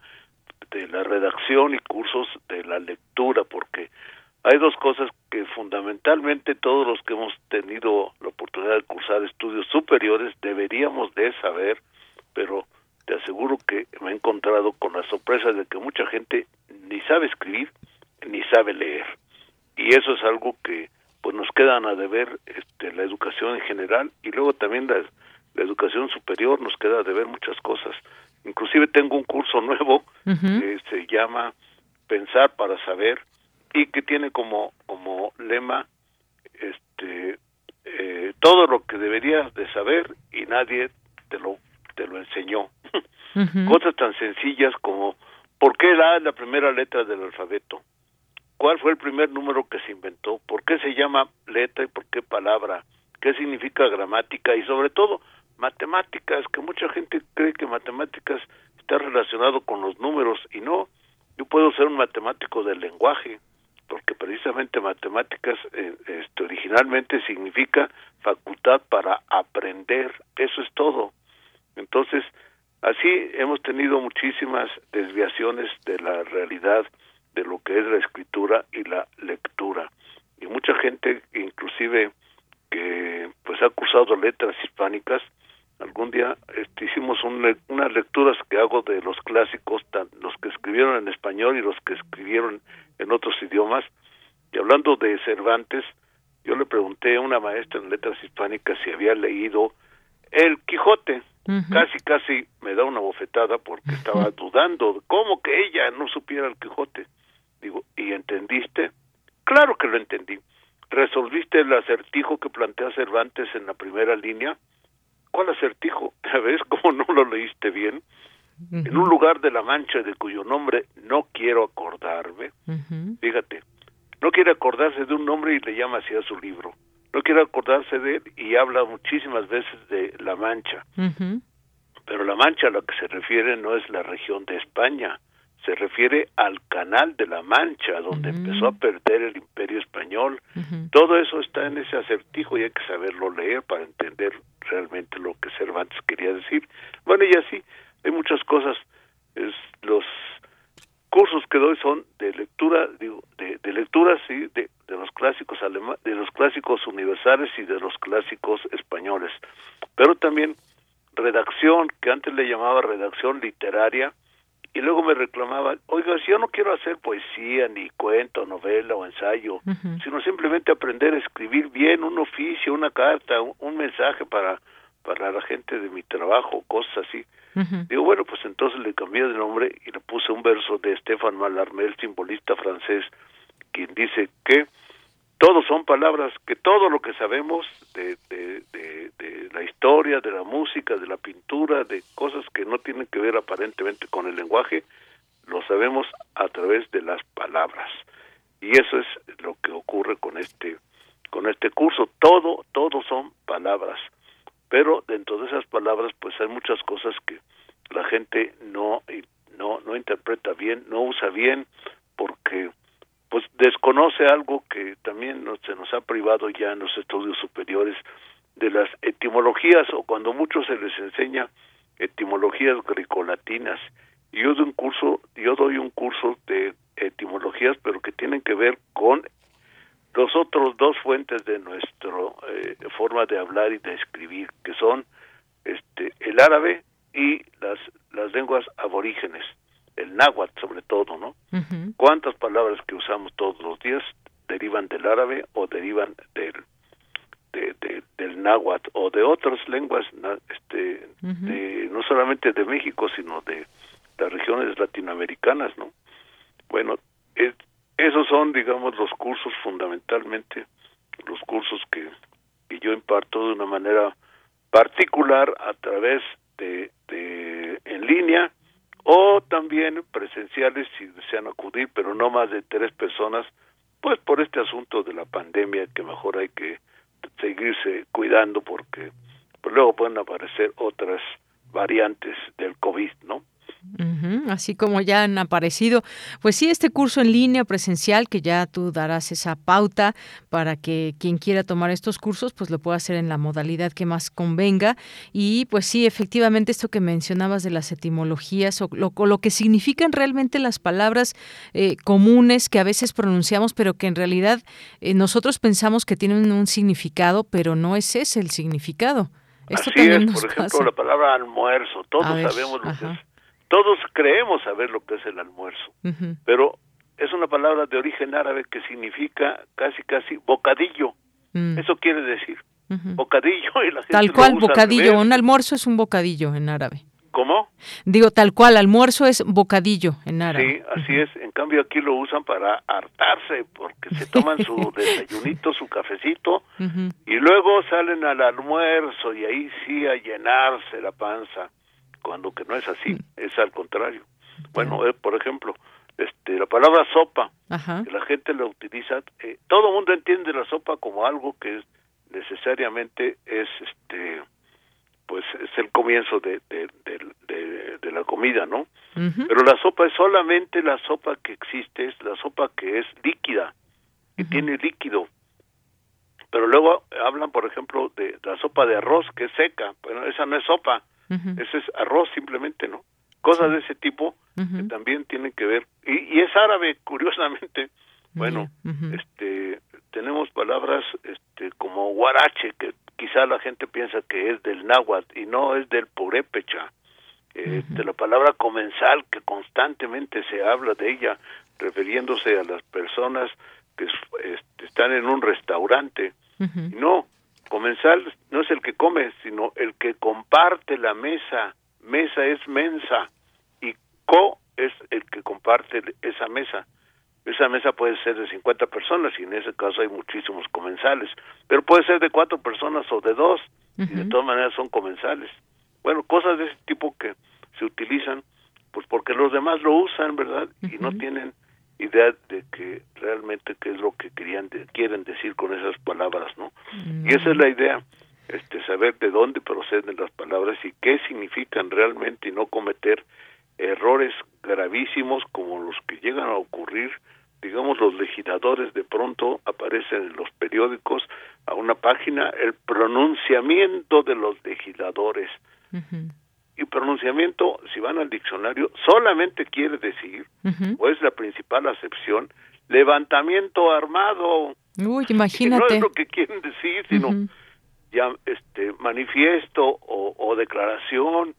de la redacción y cursos de la lectura, porque hay dos cosas que fundamentalmente todos los que hemos tenido la oportunidad de cursar estudios superiores deberíamos de saber, pero te aseguro que me he encontrado con la sorpresa de que mucha gente ni sabe escribir ni sabe leer. Y eso es algo que pues nos quedan a deber este, la educación en general y luego también la, la educación superior nos queda a deber muchas cosas. Inclusive tengo un curso nuevo que se llama Pensar para Saber y que tiene como como lema este eh, todo lo que deberías de saber y nadie te lo te lo enseñó. Cosas tan sencillas como por qué la es la primera letra del alfabeto cuál fue el primer número que se inventó por qué se llama letra y por qué palabra qué significa gramática y sobre todo matemáticas que mucha gente cree que matemáticas está relacionado con los números y no. Yo puedo ser un matemático del lenguaje porque precisamente matemáticas eh, este, originalmente significa facultad para aprender, eso es todo. Entonces, así hemos tenido muchísimas desviaciones de la realidad de lo que es la escritura y la lectura. Y mucha gente, inclusive que pues ha cursado letras hispánicas, algún día este, hicimos un, unas lecturas que hago de los clásicos, tan, los que escribieron en español y los que escribieron en otros idiomas. Y hablando de Cervantes, yo le pregunté a una maestra en letras hispánicas si había leído El Quijote. Casi, casi me da una bofetada porque estaba dudando. ¿Cómo que ella no supiera el Quijote? Digo, ¿y entendiste? Claro que lo entendí. ¿Resolviste el acertijo que plantea Cervantes en la primera línea? ¿Cuál acertijo? ¿Ves cómo no lo leíste bien? En un lugar de la Mancha de cuyo nombre no quiero acordarme, fíjate, no quiere acordarse de un nombre y le llama así a su libro. No quiere acordarse de él y habla muchísimas veces de la Mancha. Pero la Mancha a la que se refiere no es la región de España, se refiere al canal de la Mancha, donde empezó a perder el imperio español. Todo eso está en ese acertijo y hay que saberlo leer para entender realmente lo que Cervantes quería decir. Bueno, y así hay muchas cosas. Es, los cursos que doy son de lectura, digo, de, de lectura, sí, de, de los clásicos alemanes, de los clásicos universales y de los clásicos españoles. Pero también redacción, que antes le llamaba redacción literaria, y luego me reclamaba, oiga, si yo no quiero hacer poesía, ni cuento, novela o ensayo, sino simplemente aprender a escribir bien un oficio, una carta, un, un mensaje para, para la gente de mi trabajo, cosas así. Digo, bueno, pues entonces le cambié de nombre y le puse un verso de Stéphane Mallarmé, el simbolista francés, quien dice que todos son palabras, que todo lo que sabemos de, de, de, la historia, de la música, de la pintura, de cosas que no tienen que ver aparentemente con el lenguaje, lo sabemos a través de las palabras. Y eso es lo que ocurre con este con este curso, todo todo son palabras. Pero dentro de esas palabras pues hay muchas cosas que la gente no no no interpreta bien, no usa bien porque pues desconoce algo que también nos, se nos ha privado ya en los estudios superiores de las etimologías o cuando muchos se les enseña etimologías grecolatinas. Yo doy un curso, yo doy un curso de etimologías, pero que tienen que ver con los otros dos fuentes de nuestra eh, forma de hablar y de escribir, que son este el árabe y las las lenguas aborígenes, el náhuatl sobre todo, ¿no? ¿Cuántas palabras que usamos todos los días derivan del árabe o derivan del del náhuatl o de otras lenguas este no solamente de México sino de las regiones latinoamericanas no bueno esos son digamos los cursos fundamentalmente los cursos que, que yo imparto de una manera particular a través de, de en línea o también presenciales si desean acudir pero no más de tres personas por este asunto de la pandemia que mejor hay que seguirse cuidando porque pues, luego pueden aparecer otras variantes. Así como ya han aparecido. Pues sí, este curso en línea presencial, que ya tú darás esa pauta para que quien quiera tomar estos cursos, pues lo pueda hacer en la modalidad que más convenga. Y pues sí, efectivamente, esto que mencionabas de las etimologías o lo, lo que significan realmente las palabras eh, comunes que a veces pronunciamos, pero que en realidad eh, nosotros pensamos que tienen un significado, pero no es ese el significado. Esto Así es, por ejemplo, la palabra almuerzo, todos sabemos lo que es todos creemos saber lo que es el almuerzo, pero es una palabra de origen árabe que significa casi casi bocadillo. Mm. Eso quiere decir bocadillo y la gente Tal cual bocadillo, un almuerzo es un bocadillo en árabe. ¿Cómo? Digo, tal cual, almuerzo es bocadillo en árabe. Sí, así es. En cambio aquí lo usan para hartarse, porque se toman su desayunito, su cafecito, y luego salen al almuerzo y ahí sí a llenarse la panza cuando que no es así, mm. es al contrario. Bueno, eh, por ejemplo, este la palabra sopa, que la gente la utiliza, eh, todo el mundo entiende la sopa como algo que necesariamente es este pues es el comienzo de, de, de, la comida, ¿no? Pero la sopa es solamente la sopa que existe, es la sopa que es líquida, que tiene líquido. Pero luego hablan, por ejemplo, de la sopa de arroz que es seca, bueno, esa no es sopa, ese es arroz simplemente, ¿no? Cosas de ese tipo que también tienen que ver. Y, es árabe, curiosamente. Bueno, este tenemos palabras este como guarache, que quizá la gente piensa que es del náhuatl y no es del purépecha. Este, La palabra comensal, que constantemente se habla de ella, refiriéndose a las personas que este, están en un restaurante. No, Comensal no es el que come, sino el que comparte la mesa. Mesa es mensa y co es el que comparte esa mesa. Esa mesa puede ser de 50 personas y en ese caso hay muchísimos comensales, pero puede ser de cuatro personas o de dos y de todas maneras son comensales. Bueno, cosas de ese tipo que se utilizan pues porque los demás lo usan, ¿verdad? Y no tienen idea de que realmente qué es lo que querían quieren decir con esas palabras, ¿no? Y esa es la idea, este saber de dónde proceden las palabras y qué significan realmente y no cometer errores gravísimos como los que llegan a ocurrir. Digamos los legisladores de pronto aparecen en los periódicos a una página el pronunciamiento de los legisladores. Y pronunciamiento, si van al diccionario, solamente quiere decir, o es la principal acepción, levantamiento armado. Uy, imagínate. no es lo que quieren decir, sino ya este manifiesto o, declaración,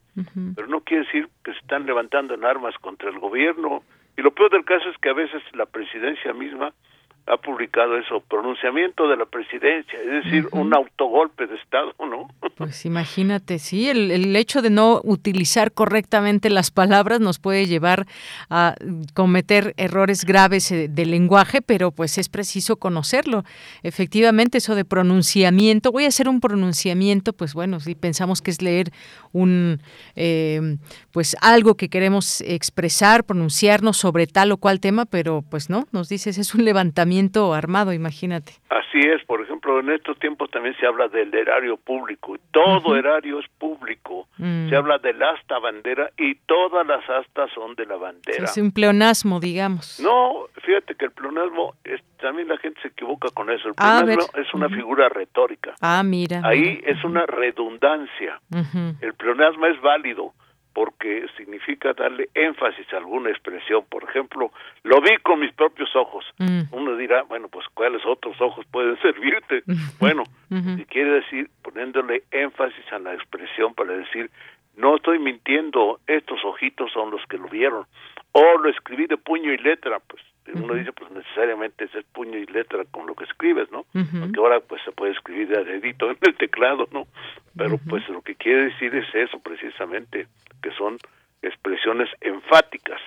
pero no quiere decir que se están levantando en armas contra el gobierno. Y lo peor del caso es que a veces la presidencia misma ha publicado eso, pronunciamiento de la presidencia, es decir, un autogolpe de Estado, ¿no? Pues imagínate, sí, el, el, hecho de no utilizar correctamente las palabras nos puede llevar a cometer errores graves eh, de lenguaje, pero pues es preciso conocerlo. Efectivamente, eso de pronunciamiento, voy a hacer un pronunciamiento, pues bueno, si pensamos que es leer un, eh, pues algo que queremos expresar, pronunciarnos sobre tal o cual tema, pero pues no, nos dices, es un levantamiento armado, imagínate. Así es, por ejemplo, en estos tiempos también se habla del erario público, todo erario es público, Mm. se habla del asta bandera y todas las astas son de la bandera. Es un pleonasmo, digamos. No, fíjate que el pleonasmo, es, también la gente se equivoca con eso, el pleonasmo es una figura retórica, Ah, mira. ahí es una redundancia, el pleonasmo es válido porque significa darle énfasis a alguna expresión. Por ejemplo, lo vi con mis propios ojos. Mm. Uno dirá, bueno, pues ¿cuáles otros ojos pueden servirte? Bueno, si quiere decir poniéndole énfasis a la expresión para decir, no estoy mintiendo, estos ojitos son los que lo vieron. O lo escribí de puño y letra, pues uno dice, pues necesariamente es el puño y letra con lo que escribes, ¿no? Ujú. Aunque ahora pues se puede escribir de dedito en el teclado, ¿no? Pero pues lo que quiere decir es eso precisamente, que son expresiones enfáticas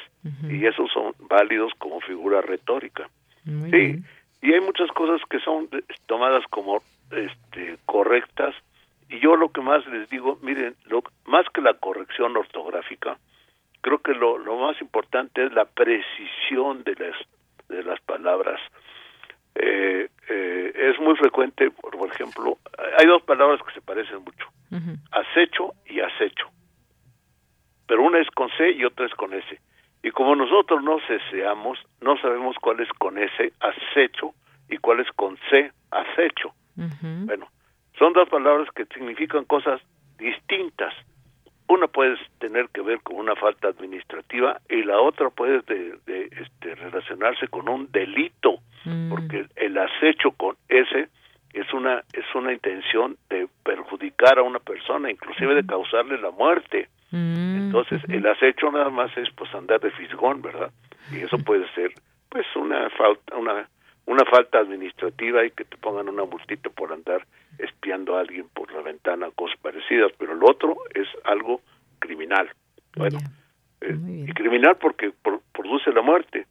y esos son válidos como figura retórica. Muy sí, bien. y hay muchas cosas que son eh, tomadas como este correctas y yo lo que más les digo, miren, lo, más que la corrección ortográfica, creo que lo, lo más importante es la precisión de las de las palabras. Eh, eh, es muy frecuente, por, por ejemplo, hay dos palabras que se parecen mucho, acecho y acecho, pero una es con C y otra es con S. Y como nosotros no ceseamos, no sabemos cuál es con S, acecho, y cuál es con C, acecho. Bueno, son dos palabras que significan cosas distintas. Una puede tener que ver con una falta administrativa y la otra puede de, de, este, relacionarse con un delito, porque el acecho con S es una es una intención de perjudicar a una persona, inclusive de causarle la muerte. Entonces, el acecho nada más es pues andar de fisgón, ¿verdad? Y eso puede ser pues una falta una una falta administrativa y que te pongan una multita por andar espiando a alguien por la ventana, cosas parecidas, pero el otro es algo criminal. Bueno, eh, y criminal porque por- produce la muerte.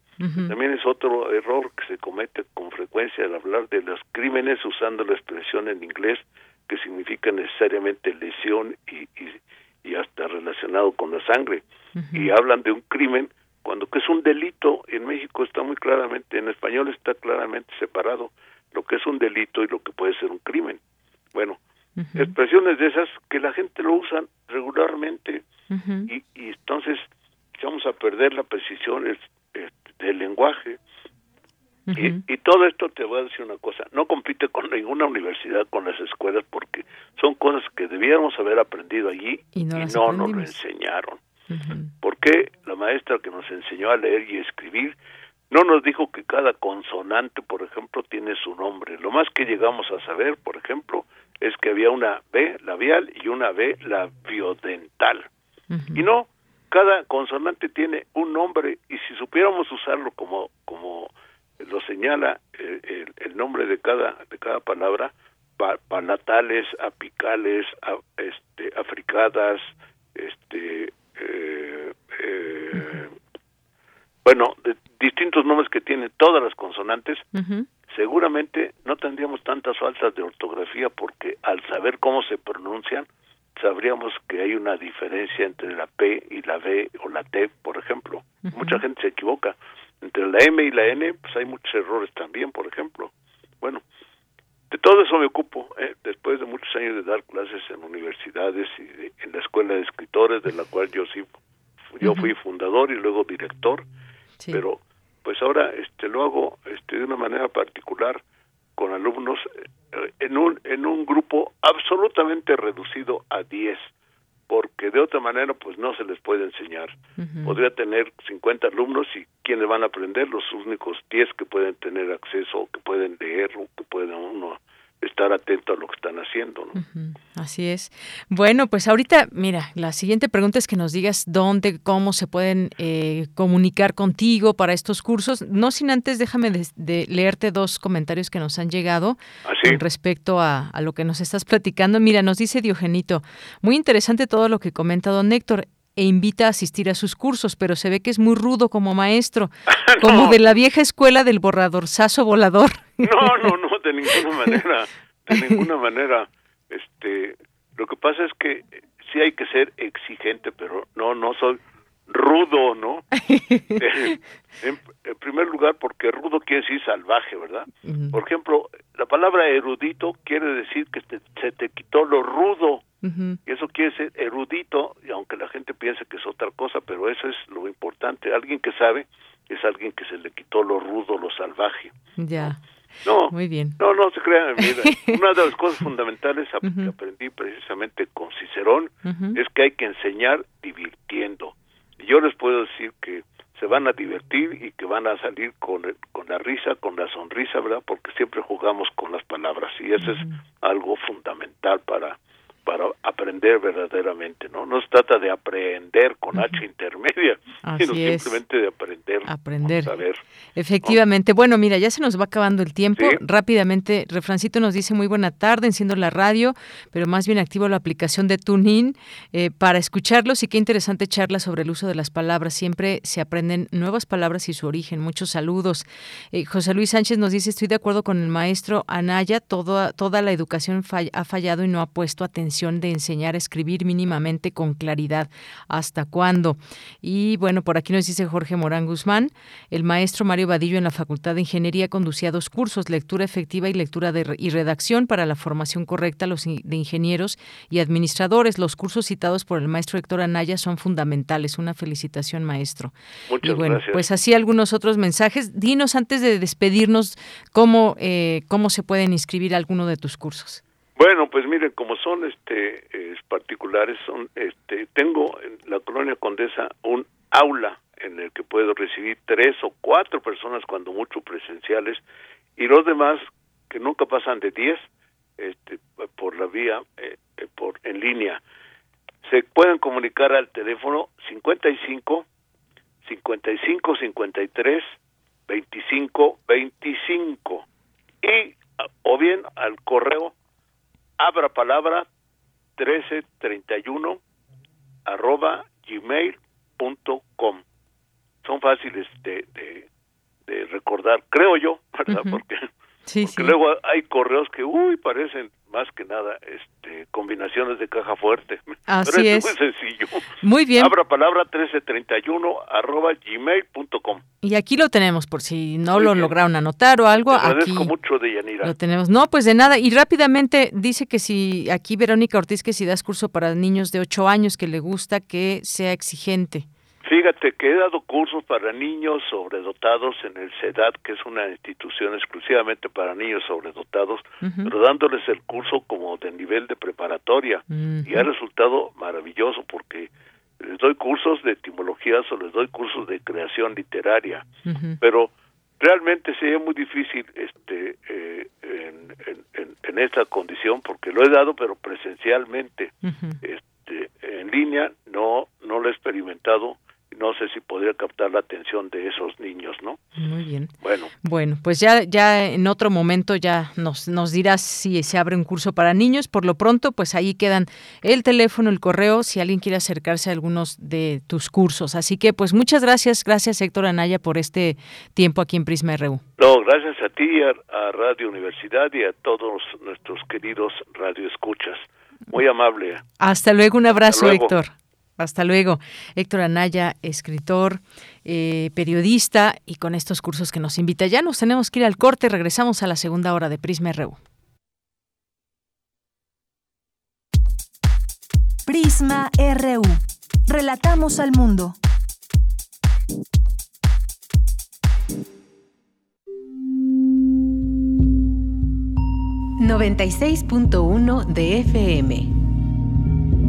También es otro error que se comete con frecuencia al hablar de los crímenes usando la expresión en inglés que significa necesariamente lesión y, y, y hasta relacionado con la sangre. Y hablan de un crimen cuando que es un delito. En México está muy claramente, en español está claramente separado lo que es un delito y lo que puede ser un crimen. Bueno, expresiones de esas que la gente lo usa regularmente y, y entonces vamos a perder la precisión del lenguaje. Y, y todo esto te voy a decir una cosa, no compite con ninguna universidad, con las escuelas, porque son cosas que debiéramos haber aprendido allí Y no y las no nos lo enseñaron. ¿Por qué la maestra que nos enseñó a leer y escribir no nos dijo que cada consonante, por ejemplo, tiene su nombre? Lo más que llegamos a saber, por ejemplo, es que había una B labial y una B labiodental. Y no, cada consonante tiene un nombre y si supiéramos usarlo como como lo señala eh, el, el nombre de cada de cada palabra, pa- palatales, apicales, a- este, africadas, este, eh, eh, bueno, de distintos nombres que tienen todas las consonantes, seguramente no tendríamos tantas faltas de ortografía porque al saber cómo se pronuncian, sabríamos que hay una diferencia entre la P y la B o la T, por ejemplo. Mucha gente se equivoca. Entre la M y la N, pues hay muchos errores también, por ejemplo. Bueno, de todo eso me ocupo, ¿eh? después de muchos años de dar clases en universidades y de- en la escuela de escritores, de la cual yo sí, yo fui fundador y luego director, pero pues ahora este lo hago este de una manera particular con alumnos eh, en un en un grupo absolutamente reducido a 10 porque de otra manera pues no se les puede enseñar. Podría tener 50 alumnos y quienes van a aprender los únicos 10 que pueden tener acceso, que pueden leer o que pueden uno estar atento a lo que están haciendo, ¿no? Así es. Bueno, pues ahorita, mira, la siguiente pregunta es que nos digas dónde, cómo se pueden eh, comunicar contigo para estos cursos. No sin antes, déjame de, de leerte dos comentarios que nos han llegado con respecto a, a lo que nos estás platicando. Mira, nos dice Diogenito, muy interesante todo lo que comenta don Héctor e invita a asistir a sus cursos, pero se ve que es muy rudo como maestro, como de la vieja escuela del borradorzazo volador. No, no, no, de ninguna manera, de ninguna manera. Este, lo que pasa es que sí hay que ser exigente, pero no, no soy rudo, ¿no? Eh, En, primer lugar, porque rudo quiere decir salvaje, ¿verdad? Por ejemplo, la palabra erudito quiere decir que se te quitó lo rudo. Y eso quiere decir erudito, y aunque la gente piense que es otra cosa, pero eso es lo importante. Alguien que sabe es alguien que se le quitó lo rudo, lo salvaje. Ya. No, muy bien. No, no se crean, mira, una de las cosas fundamentales que aprendí precisamente con Cicerón es que hay que enseñar divirtiendo. Y yo les puedo decir que se van a divertir y que van a salir con, con la risa, con la sonrisa, ¿verdad? Porque siempre jugamos con las palabras y eso es algo fundamental para para aprender verdaderamente, ¿no? No se trata de aprender con H intermedia, sino simplemente de aprender, aprender. saber. Efectivamente. Bueno, mira, ya se nos va acabando el tiempo. Rápidamente, Refrancito nos dice muy buena tarde, enciendo la radio, pero más bien activo la aplicación de TuneIn eh, para escucharlos y qué interesante charla sobre el uso de las palabras. Siempre se aprenden nuevas palabras y su origen. Muchos saludos. Eh, José Luis Sánchez nos dice, estoy de acuerdo con el maestro Anaya, todo, toda la educación ha fallado y no ha puesto atención de enseñar a escribir mínimamente con claridad. ¿Hasta cuándo? Y bueno, por aquí nos dice Jorge Morán Guzmán, el maestro Mario Vadillo en la Facultad de Ingeniería conducía dos cursos, lectura efectiva y lectura de, y redacción para la formación correcta de ingenieros y administradores. Los cursos citados por el maestro Héctor Anaya son fundamentales. Una felicitación, maestro. Muchas y bueno, gracias. pues así algunos otros mensajes. Dinos antes de despedirnos cómo, eh, cómo se pueden inscribir a alguno de tus cursos. Bueno, pues miren, como son este particulares, son este tengo en la colonia Condesa un aula en el que puedo recibir tres o cuatro personas cuando mucho presenciales y los demás que nunca pasan de diez este por la vía eh, por en línea. Se pueden comunicar al teléfono 55 55 53 25 25 y o bien al correo abra palabra 1331 arroba gmail.com. Son fáciles de, de, de, recordar, creo yo, ¿verdad? Porque, luego hay correos que, uy, parecen más que nada este combinaciones de caja fuerte. Así Pero es. muy sencillo. Muy bien. Abra palabra 1331 arroba gmail.com. Y aquí lo tenemos, por si no lo lograron anotar o algo. Te agradezco aquí mucho, Deyanira. Lo tenemos. No, pues de nada. Y rápidamente dice que si aquí Verónica Ortiz, que si das curso para niños de 8 años, que le gusta que sea exigente. Fíjate que he dado cursos para niños sobredotados en el CEDAT, que es una institución exclusivamente para niños sobredotados, pero dándoles el curso como de nivel de preparatoria. Y ha resultado maravilloso porque les doy cursos de etimologías o les doy cursos de creación literaria. Pero realmente sería muy difícil este eh, en, en, en, esta condición porque lo he dado pero presencialmente. Este, en línea no no lo he experimentado no sé si podría captar la atención de esos niños, ¿no? Muy bien. Bueno. Bueno, pues ya, ya en otro momento ya nos, nos dirás si se abre un curso para niños. Por lo pronto, pues ahí quedan el teléfono, el correo, si alguien quiere acercarse a algunos de tus cursos. Así que, pues muchas gracias, gracias Héctor Anaya por este tiempo aquí en Prisma RU. No, gracias a ti, a, a Radio Universidad y a todos nuestros queridos radioescuchas. Muy amable. Hasta luego, un abrazo, Héctor. Hasta luego. Héctor Anaya, escritor, eh, periodista y con estos cursos que nos invita. Ya nos tenemos que ir al corte. Regresamos a la segunda hora de Prisma RU. Prisma RU. Relatamos al mundo. ...96.1 de FM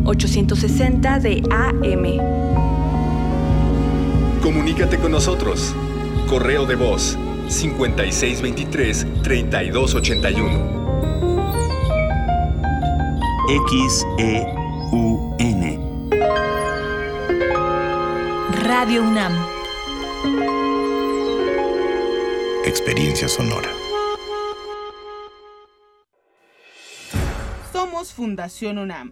860 de AM. Comunícate con nosotros. Correo de voz 5623 3281. XEUN. Radio UNAM. Experiencia sonora. Somos Fundación UNAM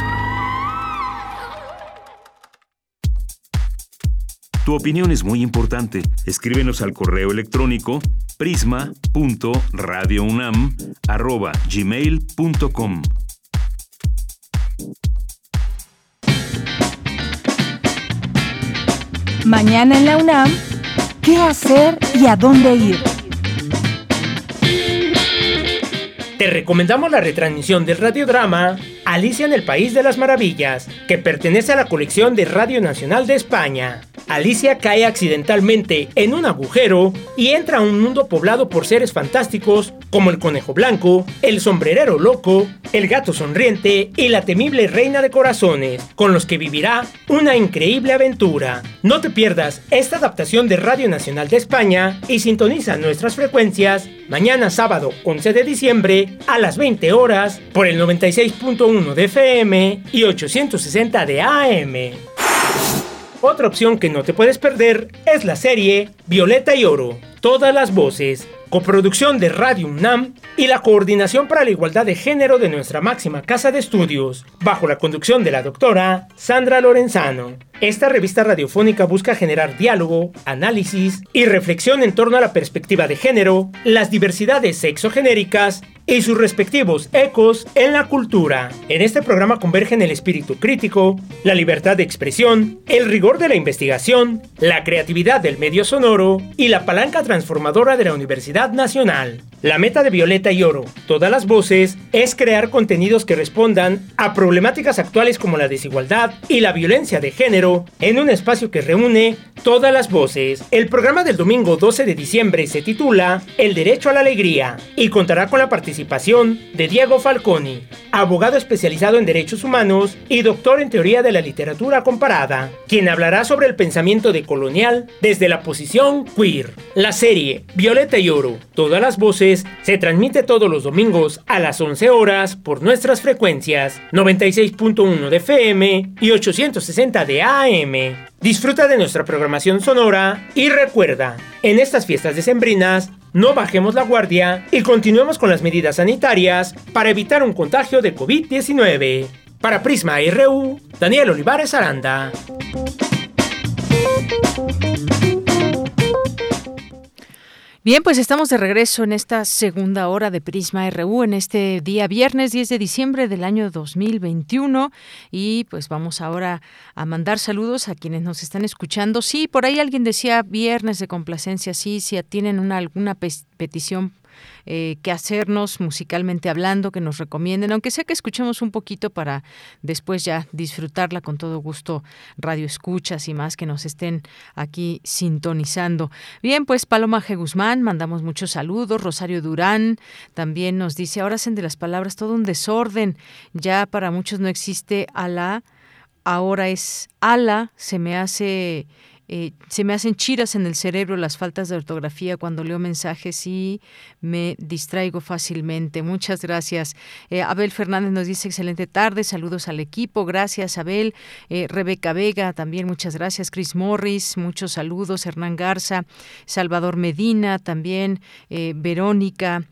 Tu opinión es muy importante. Escríbenos al correo electrónico prisma.radiounam@gmail.com. Mañana en la UNAM, ¿qué hacer y a dónde ir? Te recomendamos la retransmisión del radiodrama Alicia en el País de las Maravillas, que pertenece a la colección de Radio Nacional de España. Alicia cae accidentalmente en un agujero y entra a un mundo poblado por seres fantásticos como el conejo blanco, el sombrerero loco, el gato sonriente y la temible reina de corazones, con los que vivirá una increíble aventura. No te pierdas esta adaptación de Radio Nacional de España y sintoniza nuestras frecuencias mañana sábado 11 de diciembre a las 20 horas por el 96.1 de FM y 860 de AM. Otra opción que no te puedes perder es la serie Violeta y Oro, todas las voces, coproducción de Radio UNAM y la Coordinación para la Igualdad de Género de nuestra máxima casa de estudios, bajo la conducción de la doctora Sandra Lorenzano. Esta revista radiofónica busca generar diálogo, análisis y reflexión en torno a la perspectiva de género, las diversidades sexogenéricas y sus respectivos ecos en la cultura. En este programa convergen el espíritu crítico, la libertad de expresión, el rigor de la investigación, la creatividad del medio sonoro y la palanca transformadora de la Universidad Nacional. La meta de Violeta y Oro, todas las voces, es crear contenidos que respondan a problemáticas actuales como la desigualdad y la violencia de género en un espacio que reúne todas las voces. El programa del domingo 12 de diciembre se titula El Derecho a la Alegría y contará con la participación de Diego Falconi, abogado especializado en derechos humanos y doctor en teoría de la literatura comparada, quien hablará sobre el pensamiento decolonial desde la posición queer. La serie Violeta y Oro, todas las voces, se transmite todos los domingos a las 11 horas por nuestras frecuencias 96.1 de FM y 860 de AM. Disfruta de nuestra programación sonora y recuerda, en estas fiestas decembrinas, no bajemos la guardia y continuemos con las medidas sanitarias para evitar un contagio de COVID-19. Para Prisma RU, Daniel Olivares Aranda. Bien, pues estamos de regreso en esta segunda hora de Prisma RU en este día viernes 10 de diciembre del año 2021 y pues vamos ahora a mandar saludos a quienes nos están escuchando. Sí, por ahí alguien decía viernes de complacencia, sí, si tienen una, alguna petición eh, que hacernos musicalmente hablando, que nos recomienden, aunque sea que escuchemos un poquito para después ya disfrutarla con todo gusto, radio escuchas y más que nos estén aquí sintonizando. Bien, pues Paloma G. Guzmán, mandamos muchos saludos, Rosario Durán también nos dice, ahora hacen de las palabras todo un desorden, ya para muchos no existe ala, ahora es ala, se me hace eh, se me hacen chiras en el cerebro las faltas de ortografía cuando leo mensajes y me distraigo fácilmente. Muchas gracias. Eh, Abel Fernández nos dice excelente tarde, saludos al equipo, gracias Abel. Eh, Rebeca Vega también, muchas gracias. Chris Morris, muchos saludos. Hernán Garza, Salvador Medina también, Verónica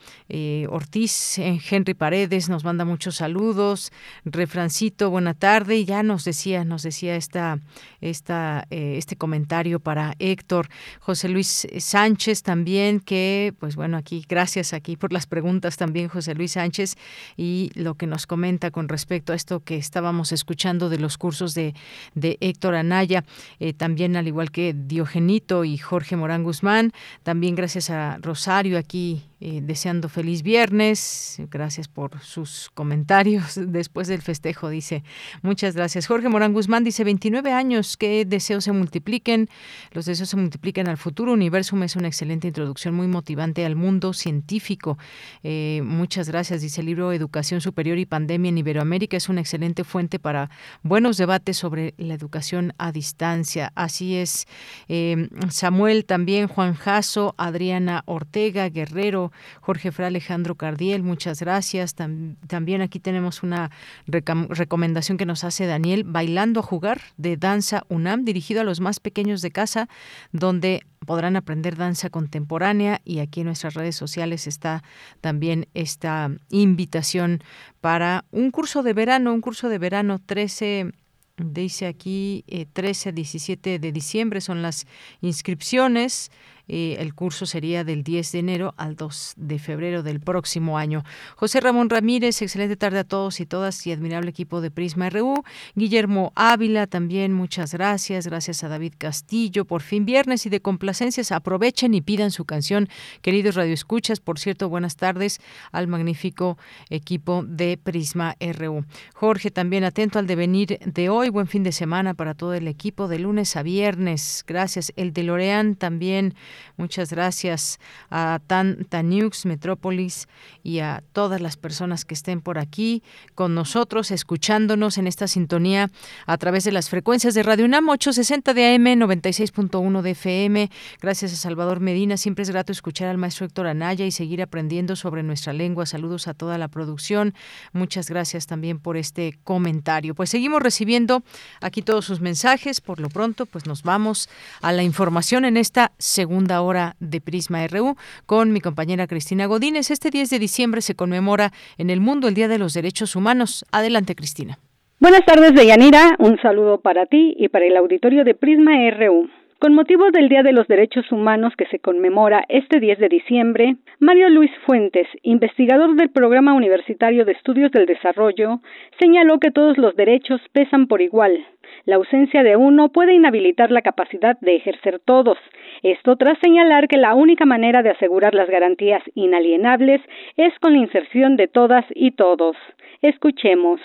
Ortiz, Henry Paredes nos manda muchos saludos. Refrancito, buena tarde. Y ya nos decía, nos decía esta, esta, este comentario para Héctor. José Luis Sánchez también, que, pues bueno, aquí, gracias aquí por las preguntas también, José Luis Sánchez, y lo que nos comenta con respecto a esto que estábamos escuchando de los cursos de, de Héctor Anaya, eh, también al igual que Diogenito y Jorge Morán Guzmán, también gracias a Rosario aquí eh, deseando feliz viernes. Gracias por sus comentarios después del festejo, dice. Muchas gracias. Jorge Morán Guzmán dice 29 años, que deseos se multipliquen. Los deseos se multiplican al futuro. Universum es una excelente introducción muy motivante al mundo científico. Eh, muchas gracias. Dice el libro Educación Superior y Pandemia en Iberoamérica. Es una excelente fuente para buenos debates sobre la educación a distancia. Así es. Eh, Samuel también, Juan Jasso, Adriana Ortega, Guerrero, Jorge Fra Alejandro Cardiel, muchas gracias. también aquí tenemos una recomendación que nos hace Daniel, Bailando a Jugar, de Danza UNAM, dirigido a los más pequeños de casa, donde podrán aprender danza contemporánea y aquí en nuestras redes sociales está también esta invitación para un curso de verano, un curso de verano 13 dice aquí 13 a 17 de diciembre son las inscripciones eh, el curso sería del 10 de enero al 2 de febrero del próximo año. José Ramón Ramírez, excelente tarde a todos y todas y admirable equipo de Prisma RU. Guillermo Ávila, también muchas gracias. Gracias a David Castillo. Por fin viernes y de complacencias. Aprovechen y pidan su canción, queridos radioescuchas. Por cierto, buenas tardes al magnífico equipo de Prisma RU. Jorge, también atento al devenir de hoy. Buen fin de semana para todo el equipo de lunes a viernes. Gracias. El de Lorean también Muchas gracias a Tan Taniux, Metrópolis y a todas las personas que estén por aquí con nosotros, escuchándonos en esta sintonía a través de las frecuencias de Radio UNAM 860 de AM, 96.1 de FM. Gracias a Salvador Medina. Siempre es grato escuchar al maestro Héctor Anaya y seguir aprendiendo sobre nuestra lengua. Saludos a toda la producción. Muchas gracias también por este comentario. Pues seguimos recibiendo aquí todos sus mensajes. Por lo pronto, pues nos vamos a la información en esta segunda hora de Prisma RU con mi compañera Cristina Godínez. Este 10 de diciembre se conmemora en el mundo el Día de los Derechos Humanos. Adelante, Cristina. Buenas tardes, Deyanira. Un saludo para ti y para el auditorio de Prisma RU. Con motivo del Día de los Derechos Humanos que se conmemora este 10 de diciembre, Mario Luis Fuentes, investigador del Programa Universitario de Estudios del Desarrollo, señaló que todos los derechos pesan por igual. La ausencia de uno puede inhabilitar la capacidad de ejercer todos. Esto tras señalar que la única manera de asegurar las garantías inalienables es con la inserción de todas y todos. Escuchemos.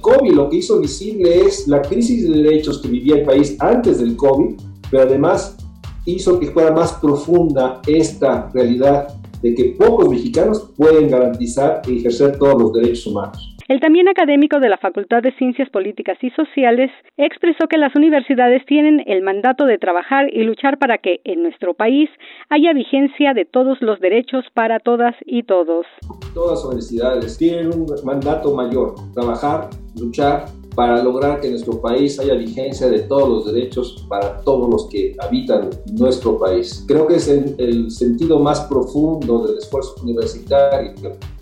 COVID lo que hizo visible es la crisis de derechos que vivía el país antes del COVID pero además hizo que fuera más profunda esta realidad de que pocos mexicanos pueden garantizar e ejercer todos los derechos humanos. El también académico de la Facultad de Ciencias Políticas y Sociales expresó que las universidades tienen el mandato de trabajar y luchar para que en nuestro país haya vigencia de todos los derechos para todas y todos. Todas las universidades tienen un mandato mayor, trabajar, luchar para lograr que en nuestro país haya vigencia de todos los derechos para todos los que habitan nuestro país. Creo que es el, el sentido más profundo del esfuerzo universitario,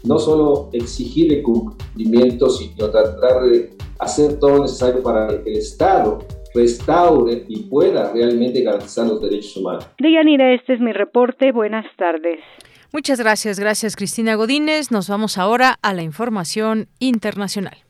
no solo exigir el cumplimiento, sino tratar de hacer todo lo necesario para que el Estado restaure y pueda realmente garantizar los derechos humanos. Deyanira, este es mi reporte. Buenas tardes. Muchas gracias, gracias Cristina Godínez. Nos vamos ahora a la información internacional.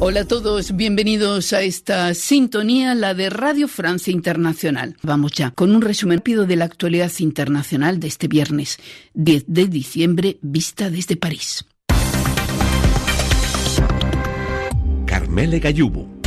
Hola a todos, bienvenidos a esta sintonía, la de Radio Francia Internacional. Vamos ya con un resumen rápido de la actualidad internacional de este viernes 10 de diciembre, vista desde París. Carmele Gallubo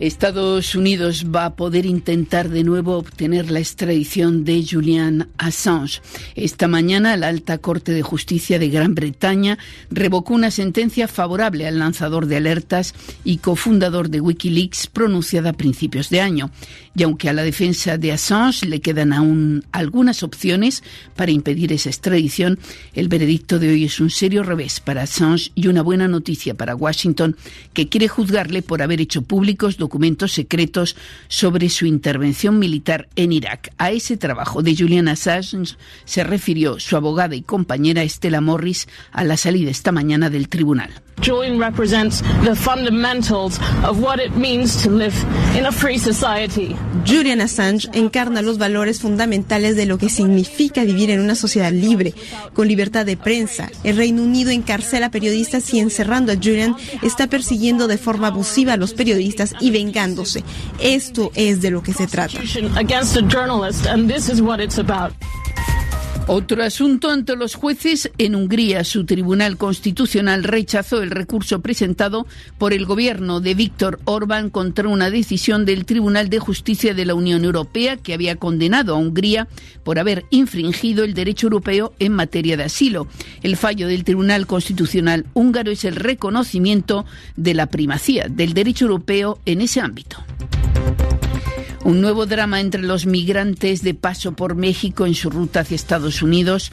Estados Unidos va a poder intentar de nuevo obtener la extradición de Julian Assange. Esta mañana la Alta Corte de Justicia de Gran Bretaña revocó una sentencia favorable al lanzador de alertas y cofundador de Wikileaks pronunciada a principios de año. Y aunque a la defensa de Assange le quedan aún algunas opciones para impedir esa extradición, el veredicto de hoy es un serio revés para Assange y una buena noticia para Washington, que quiere juzgarle por haber hecho públicos documentos secretos sobre su intervención militar en Irak. A ese trabajo de Julian Assange se refirió su abogada y compañera Estela Morris a la salida esta mañana del tribunal. Julian represents the fundamentals of what it means to live in a free society. Julian Assange encarna los valores fundamentales de lo que significa vivir en una sociedad libre, con libertad de prensa. El Reino Unido encarcela periodistas y encerrando a Julian está persiguiendo de forma abusiva a los periodistas y vengándose. Esto es de lo que se trata. Otro asunto ante los jueces en Hungría. Su Tribunal Constitucional rechazó el recurso presentado por el gobierno de Víctor Orbán contra una decisión del Tribunal de Justicia de la Unión Europea que había condenado a Hungría por haber infringido el derecho europeo en materia de asilo. El fallo del Tribunal Constitucional húngaro es el reconocimiento de la primacía del derecho europeo en ese ámbito. Un nuevo drama entre los migrantes de paso por México en su ruta hacia Estados Unidos.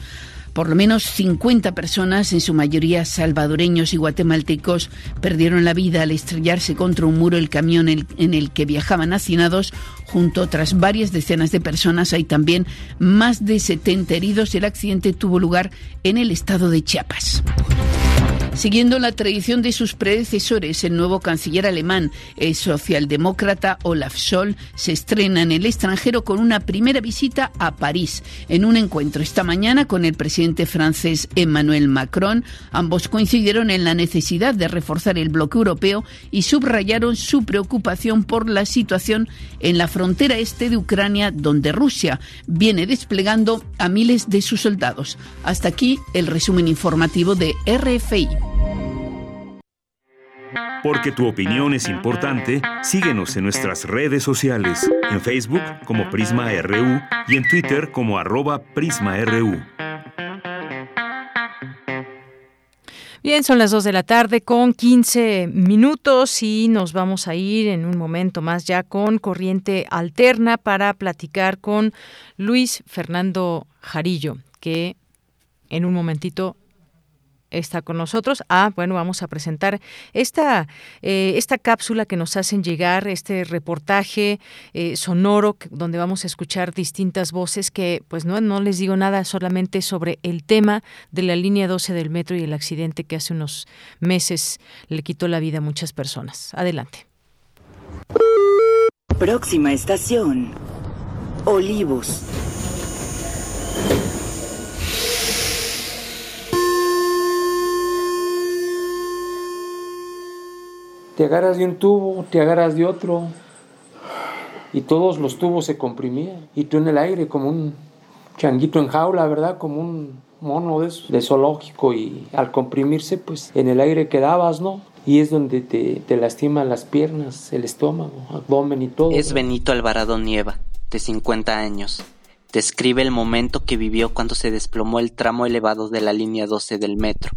Por lo menos 50 personas, en su mayoría salvadoreños y guatemaltecos, perdieron la vida al estrellarse contra un muro el camión en el que viajaban hacinados. Junto a otras varias decenas de personas, hay también más de 70 heridos. El accidente tuvo lugar en el estado de Chiapas. Siguiendo la tradición de sus predecesores, el nuevo canciller alemán, el socialdemócrata Olaf Scholz, se estrena en el extranjero con una primera visita a París. En un encuentro esta mañana con el presidente francés Emmanuel Macron, ambos coincidieron en la necesidad de reforzar el bloque europeo y subrayaron su preocupación por la situación en la frontera este de Ucrania, donde Rusia viene desplegando a miles de sus soldados. Hasta aquí el resumen informativo de RFI. Porque tu opinión es importante, síguenos en nuestras redes sociales, en Facebook como Prisma RU y en Twitter como arroba PrismaRU. Bien, son las 2 de la tarde con 15 minutos y nos vamos a ir en un momento más ya con Corriente Alterna para platicar con Luis Fernando Jarillo, que en un momentito está con nosotros. Ah, bueno, vamos a presentar esta, eh, esta cápsula que nos hacen llegar, este reportaje eh, sonoro donde vamos a escuchar distintas voces que, pues no, no les digo nada solamente sobre el tema de la línea 12 del metro y el accidente que hace unos meses le quitó la vida a muchas personas. Adelante. Próxima estación. Olivos. Te agarras de un tubo, te agarras de otro, y todos los tubos se comprimían, y tú en el aire como un changuito en jaula, ¿verdad? Como un mono de, de zoológico, y al comprimirse, pues en el aire quedabas, ¿no? Y es donde te, te lastiman las piernas, el estómago, abdomen y todo. Es Benito Alvarado Nieva, de 50 años. Describe el momento que vivió cuando se desplomó el tramo elevado de la línea 12 del metro,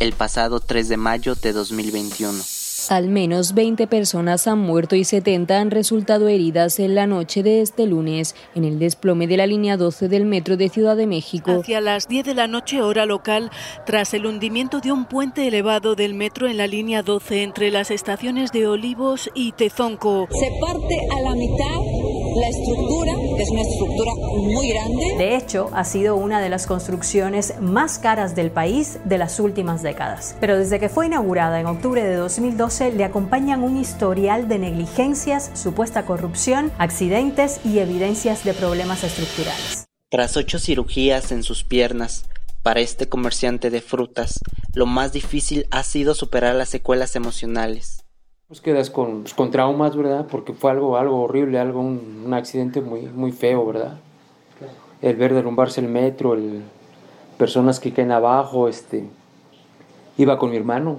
el pasado 3 de mayo de 2021. Al menos 20 personas han muerto y 70 han resultado heridas en la noche de este lunes en el desplome de la línea 12 del metro de Ciudad de México. Hacia las 10 de la noche hora local, tras el hundimiento de un puente elevado del metro en la línea 12 entre las estaciones de Olivos y Tezonco. Se parte a la mitad la estructura, que es una estructura muy grande. De hecho, ha sido una de las construcciones más caras del país de las últimas décadas. Pero desde que fue inaugurada en octubre de 2012, le acompañan un historial de negligencias, supuesta corrupción, accidentes y evidencias de problemas estructurales. Tras ocho cirugías en sus piernas, para este comerciante de frutas, lo más difícil ha sido superar las secuelas emocionales. Pues quedas con, pues, con traumas, ¿verdad? Porque fue algo, algo horrible, algo, un, un accidente muy, muy feo, ¿verdad? El ver derrumbarse el metro, el, personas que caen abajo, este, iba con mi hermano,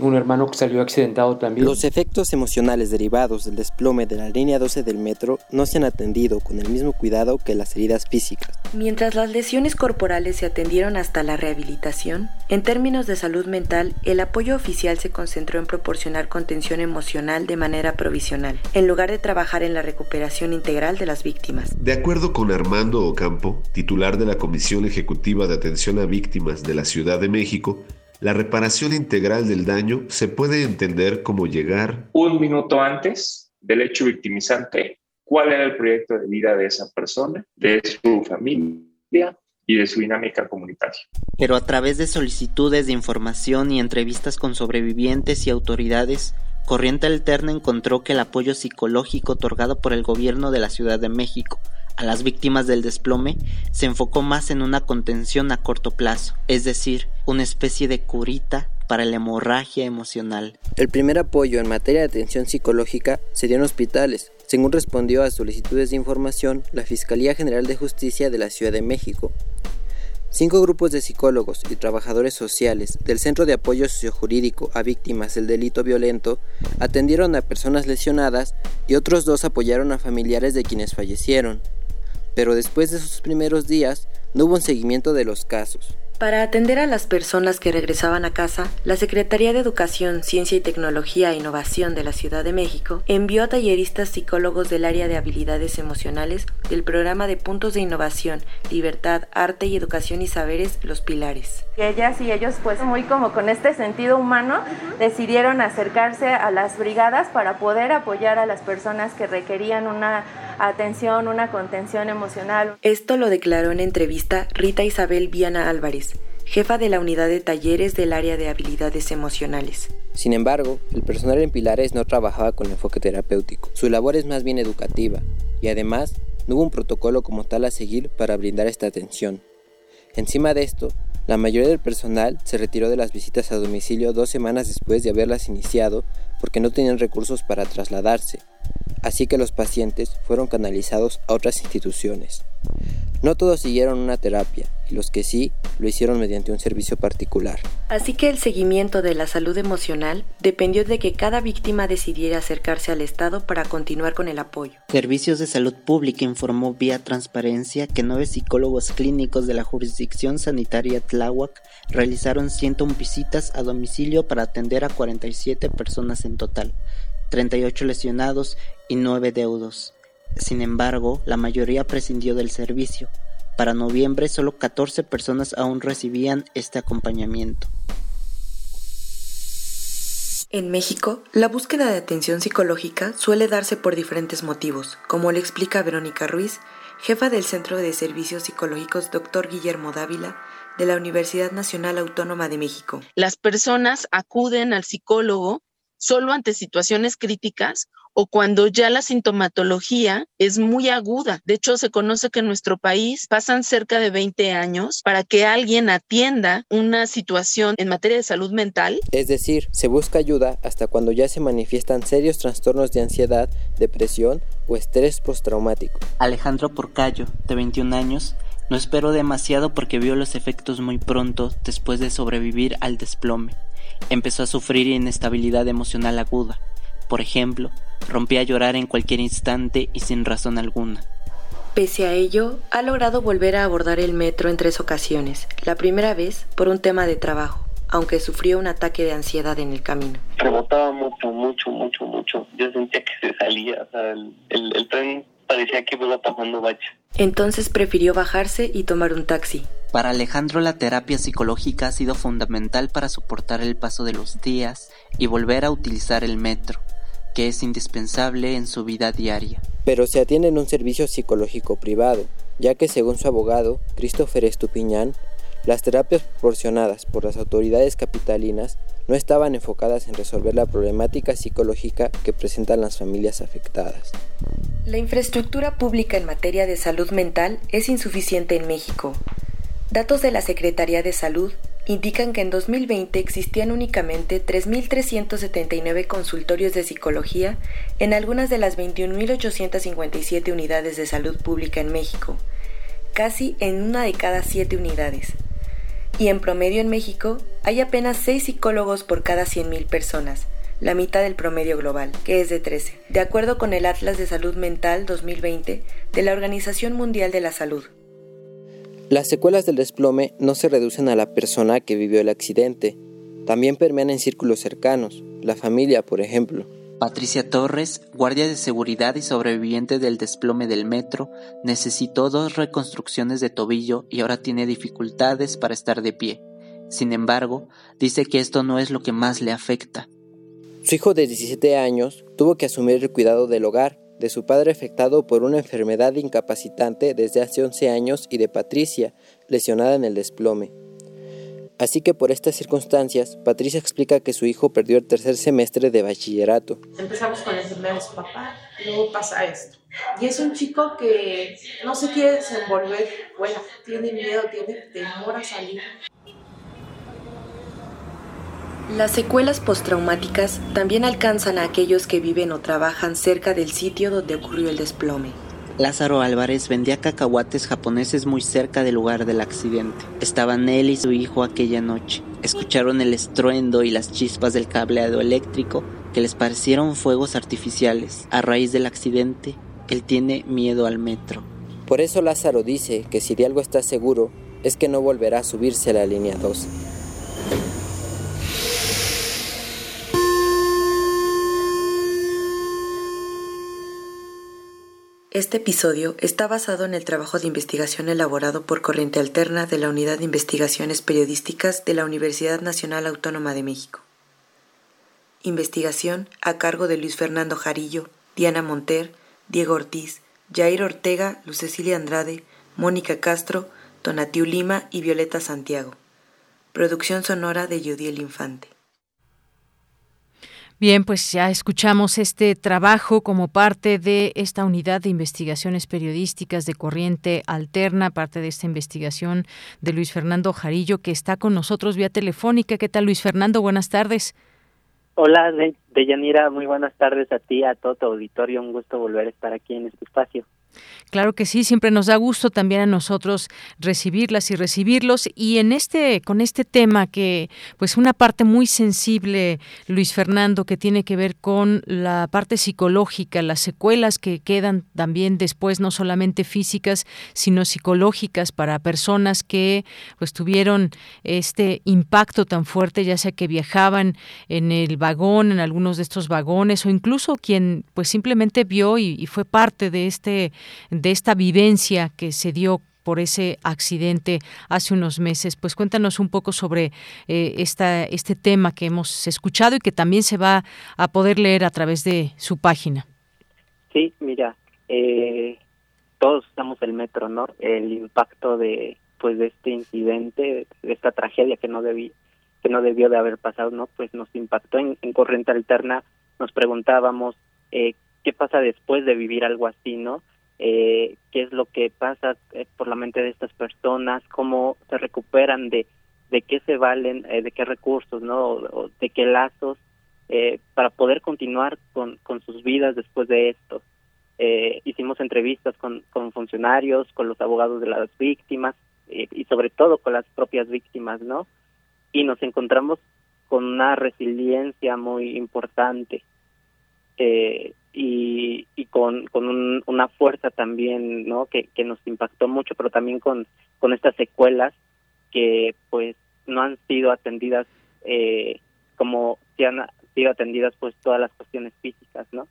un hermano que salió accidentado también. Los efectos emocionales derivados del desplome de la línea 12 del metro no se han atendido con el mismo cuidado que las heridas físicas. Mientras las lesiones corporales se atendieron hasta la rehabilitación, en términos de salud mental, el apoyo oficial se concentró en proporcionar contención emocional de manera provisional, en lugar de trabajar en la recuperación integral de las víctimas. De acuerdo con Armando Ocampo, titular de la Comisión Ejecutiva de Atención a Víctimas de la Ciudad de México, la reparación integral del daño se puede entender como llegar un minuto antes del hecho victimizante, cuál era el proyecto de vida de esa persona, de su familia y de su dinámica comunitaria. Pero a través de solicitudes de información y entrevistas con sobrevivientes y autoridades, Corriente Alterna encontró que el apoyo psicológico otorgado por el gobierno de la Ciudad de México a las víctimas del desplome se enfocó más en una contención a corto plazo, es decir, una especie de curita para la hemorragia emocional. El primer apoyo en materia de atención psicológica se dio en hospitales, según respondió a solicitudes de información la Fiscalía General de Justicia de la Ciudad de México. Cinco grupos de psicólogos y trabajadores sociales del Centro de Apoyo Sociojurídico a Víctimas del Delito Violento atendieron a personas lesionadas y otros dos apoyaron a familiares de quienes fallecieron pero después de sus primeros días no hubo un seguimiento de los casos. Para atender a las personas que regresaban a casa, la Secretaría de Educación, Ciencia y Tecnología e Innovación de la Ciudad de México envió a talleristas psicólogos del área de habilidades emocionales del programa de puntos de innovación, libertad, arte y educación y saberes, los pilares. Ellas y ellos, pues muy como con este sentido humano, decidieron acercarse a las brigadas para poder apoyar a las personas que requerían una atención, una contención emocional. Esto lo declaró en entrevista Rita Isabel Viana Álvarez, jefa de la unidad de talleres del área de habilidades emocionales. Sin embargo, el personal en Pilares no trabajaba con enfoque terapéutico. Su labor es más bien educativa y además no hubo un protocolo como tal a seguir para brindar esta atención. Encima de esto, la mayoría del personal se retiró de las visitas a domicilio dos semanas después de haberlas iniciado porque no tenían recursos para trasladarse, así que los pacientes fueron canalizados a otras instituciones. No todos siguieron una terapia, los que sí lo hicieron mediante un servicio particular. Así que el seguimiento de la salud emocional dependió de que cada víctima decidiera acercarse al Estado para continuar con el apoyo. Servicios de Salud Pública informó vía transparencia que nueve psicólogos clínicos de la jurisdicción sanitaria Tláhuac realizaron 101 visitas a domicilio para atender a 47 personas en total, 38 lesionados y 9 deudos. Sin embargo, la mayoría prescindió del servicio. Para noviembre solo 14 personas aún recibían este acompañamiento. En México, la búsqueda de atención psicológica suele darse por diferentes motivos, como le explica Verónica Ruiz, jefa del Centro de Servicios Psicológicos Dr. Guillermo Dávila, de la Universidad Nacional Autónoma de México. Las personas acuden al psicólogo solo ante situaciones críticas o cuando ya la sintomatología es muy aguda. De hecho, se conoce que en nuestro país pasan cerca de 20 años para que alguien atienda una situación en materia de salud mental. Es decir, se busca ayuda hasta cuando ya se manifiestan serios trastornos de ansiedad, depresión o estrés postraumático. Alejandro Porcayo, de 21 años, no esperó demasiado porque vio los efectos muy pronto después de sobrevivir al desplome. Empezó a sufrir inestabilidad emocional aguda. Por ejemplo, rompía a llorar en cualquier instante y sin razón alguna. Pese a ello, ha logrado volver a abordar el metro en tres ocasiones. La primera vez por un tema de trabajo aunque sufrió un ataque de ansiedad en el camino. Rebotaba mucho, mucho, mucho, mucho. Yo sentía que se salía, o sea, el, el tren parecía que iba. Entonces prefirió bajarse y tomar un taxi. Para Alejandro la terapia psicológica ha sido fundamental para soportar el paso de los días y volver a utilizar el metro, que es indispensable en su vida diaria. Pero se atiende en un servicio psicológico privado, ya que según su abogado, Christopher Estupiñán, las terapias proporcionadas por las autoridades capitalinas no estaban enfocadas en resolver la problemática psicológica que presentan las familias afectadas. La infraestructura pública en materia de salud mental es insuficiente en México. Datos de la Secretaría de Salud indican que en 2020 existían únicamente 3.379 consultorios de psicología en algunas de las 21.857 unidades de salud pública en México, casi en una de cada siete unidades y en promedio en México hay apenas 6 psicólogos por cada 100.000 personas, la mitad del promedio global, que es de 13, de acuerdo con el Atlas de Salud Mental 2020 de la Organización Mundial de la Salud. Las secuelas del desplome no se reducen a la persona que vivió el accidente, también permean en círculos cercanos, la familia, por ejemplo. Patricia Torres, guardia de seguridad y sobreviviente del desplome del metro, necesitó dos reconstrucciones de tobillo y ahora tiene dificultades para estar de pie. Sin embargo, dice que esto no es lo que más le afecta. Su hijo de 17 años tuvo que asumir el cuidado del hogar, de su padre afectado por una enfermedad incapacitante desde hace 11 años y de Patricia, lesionada en el desplome. Así que por estas circunstancias, Patricia explica que su hijo perdió el tercer semestre de bachillerato. Empezamos con la enfermedad de su papá, luego pasa esto. Y es un chico que no se quiere desenvolver fuera, tiene miedo, tiene temor a salir. Las secuelas postraumáticas también alcanzan a aquellos que viven o trabajan cerca del sitio donde ocurrió el desplome. Lázaro Álvarez vendía cacahuates japoneses muy cerca del lugar del accidente. Estaban él y su hijo aquella noche. Escucharon el estruendo y las chispas del cableado eléctrico que les parecieron fuegos artificiales. A raíz del accidente, él tiene miedo al metro. Por eso Lázaro dice que si de algo está seguro, es que no volverá a subirse a la línea 12. Este episodio está basado en el trabajo de investigación elaborado por Corriente Alterna de la Unidad de Investigaciones Periodísticas de la Universidad Nacional Autónoma de México. Investigación a cargo de Luis Fernando Jarillo, Diana Monter, Diego Ortiz, Jair Ortega, Luz Cecilia Andrade, Mónica Castro, Donatiu Lima y Violeta Santiago. Producción sonora de Yudiel Infante. Bien, pues ya escuchamos este trabajo como parte de esta unidad de investigaciones periodísticas de corriente alterna, parte de esta investigación de Luis Fernando Jarillo, que está con nosotros vía telefónica. ¿Qué tal, Luis Fernando? Buenas tardes. Hola, Deyanira, muy buenas tardes a ti, a todo tu auditorio. Un gusto volver a estar aquí en este espacio. Claro que sí, siempre nos da gusto también a nosotros recibirlas y recibirlos. Y en este con este tema que pues una parte muy sensible Luis Fernando que tiene que ver con la parte psicológica, las secuelas que quedan también después no solamente físicas, sino psicológicas para personas que pues tuvieron este impacto tan fuerte, ya sea que viajaban en el vagón, en algunos de estos vagones o incluso quien pues simplemente vio y, y fue parte de este de esta vivencia que se dio por ese accidente hace unos meses. Pues cuéntanos un poco sobre eh, esta, este tema que hemos escuchado y que también se va a poder leer a través de su página. Sí, mira, eh, todos usamos el metro, ¿no? El impacto de pues de este incidente, de esta tragedia que no debí, que no debió de haber pasado, ¿no? Pues nos impactó en, corriente alterna. Nos preguntábamos eh, qué pasa después de vivir algo así, ¿no? Eh, qué es lo que pasa eh, por la mente de estas personas, cómo se recuperan de, de qué se valen, eh, de qué recursos, ¿no? De qué lazos eh, para poder continuar con, con sus vidas después de esto. Eh, hicimos entrevistas con, con funcionarios, con los abogados de las víctimas y sobre todo con las propias víctimas, ¿no? Y nos encontramos con una resiliencia muy importante. Eh, y, y con, con una fuerza también, ¿no? Que, que nos impactó mucho, pero también con, con estas secuelas que pues no han sido atendidas eh, como si han sido atendidas pues todas las cuestiones físicas, ¿no?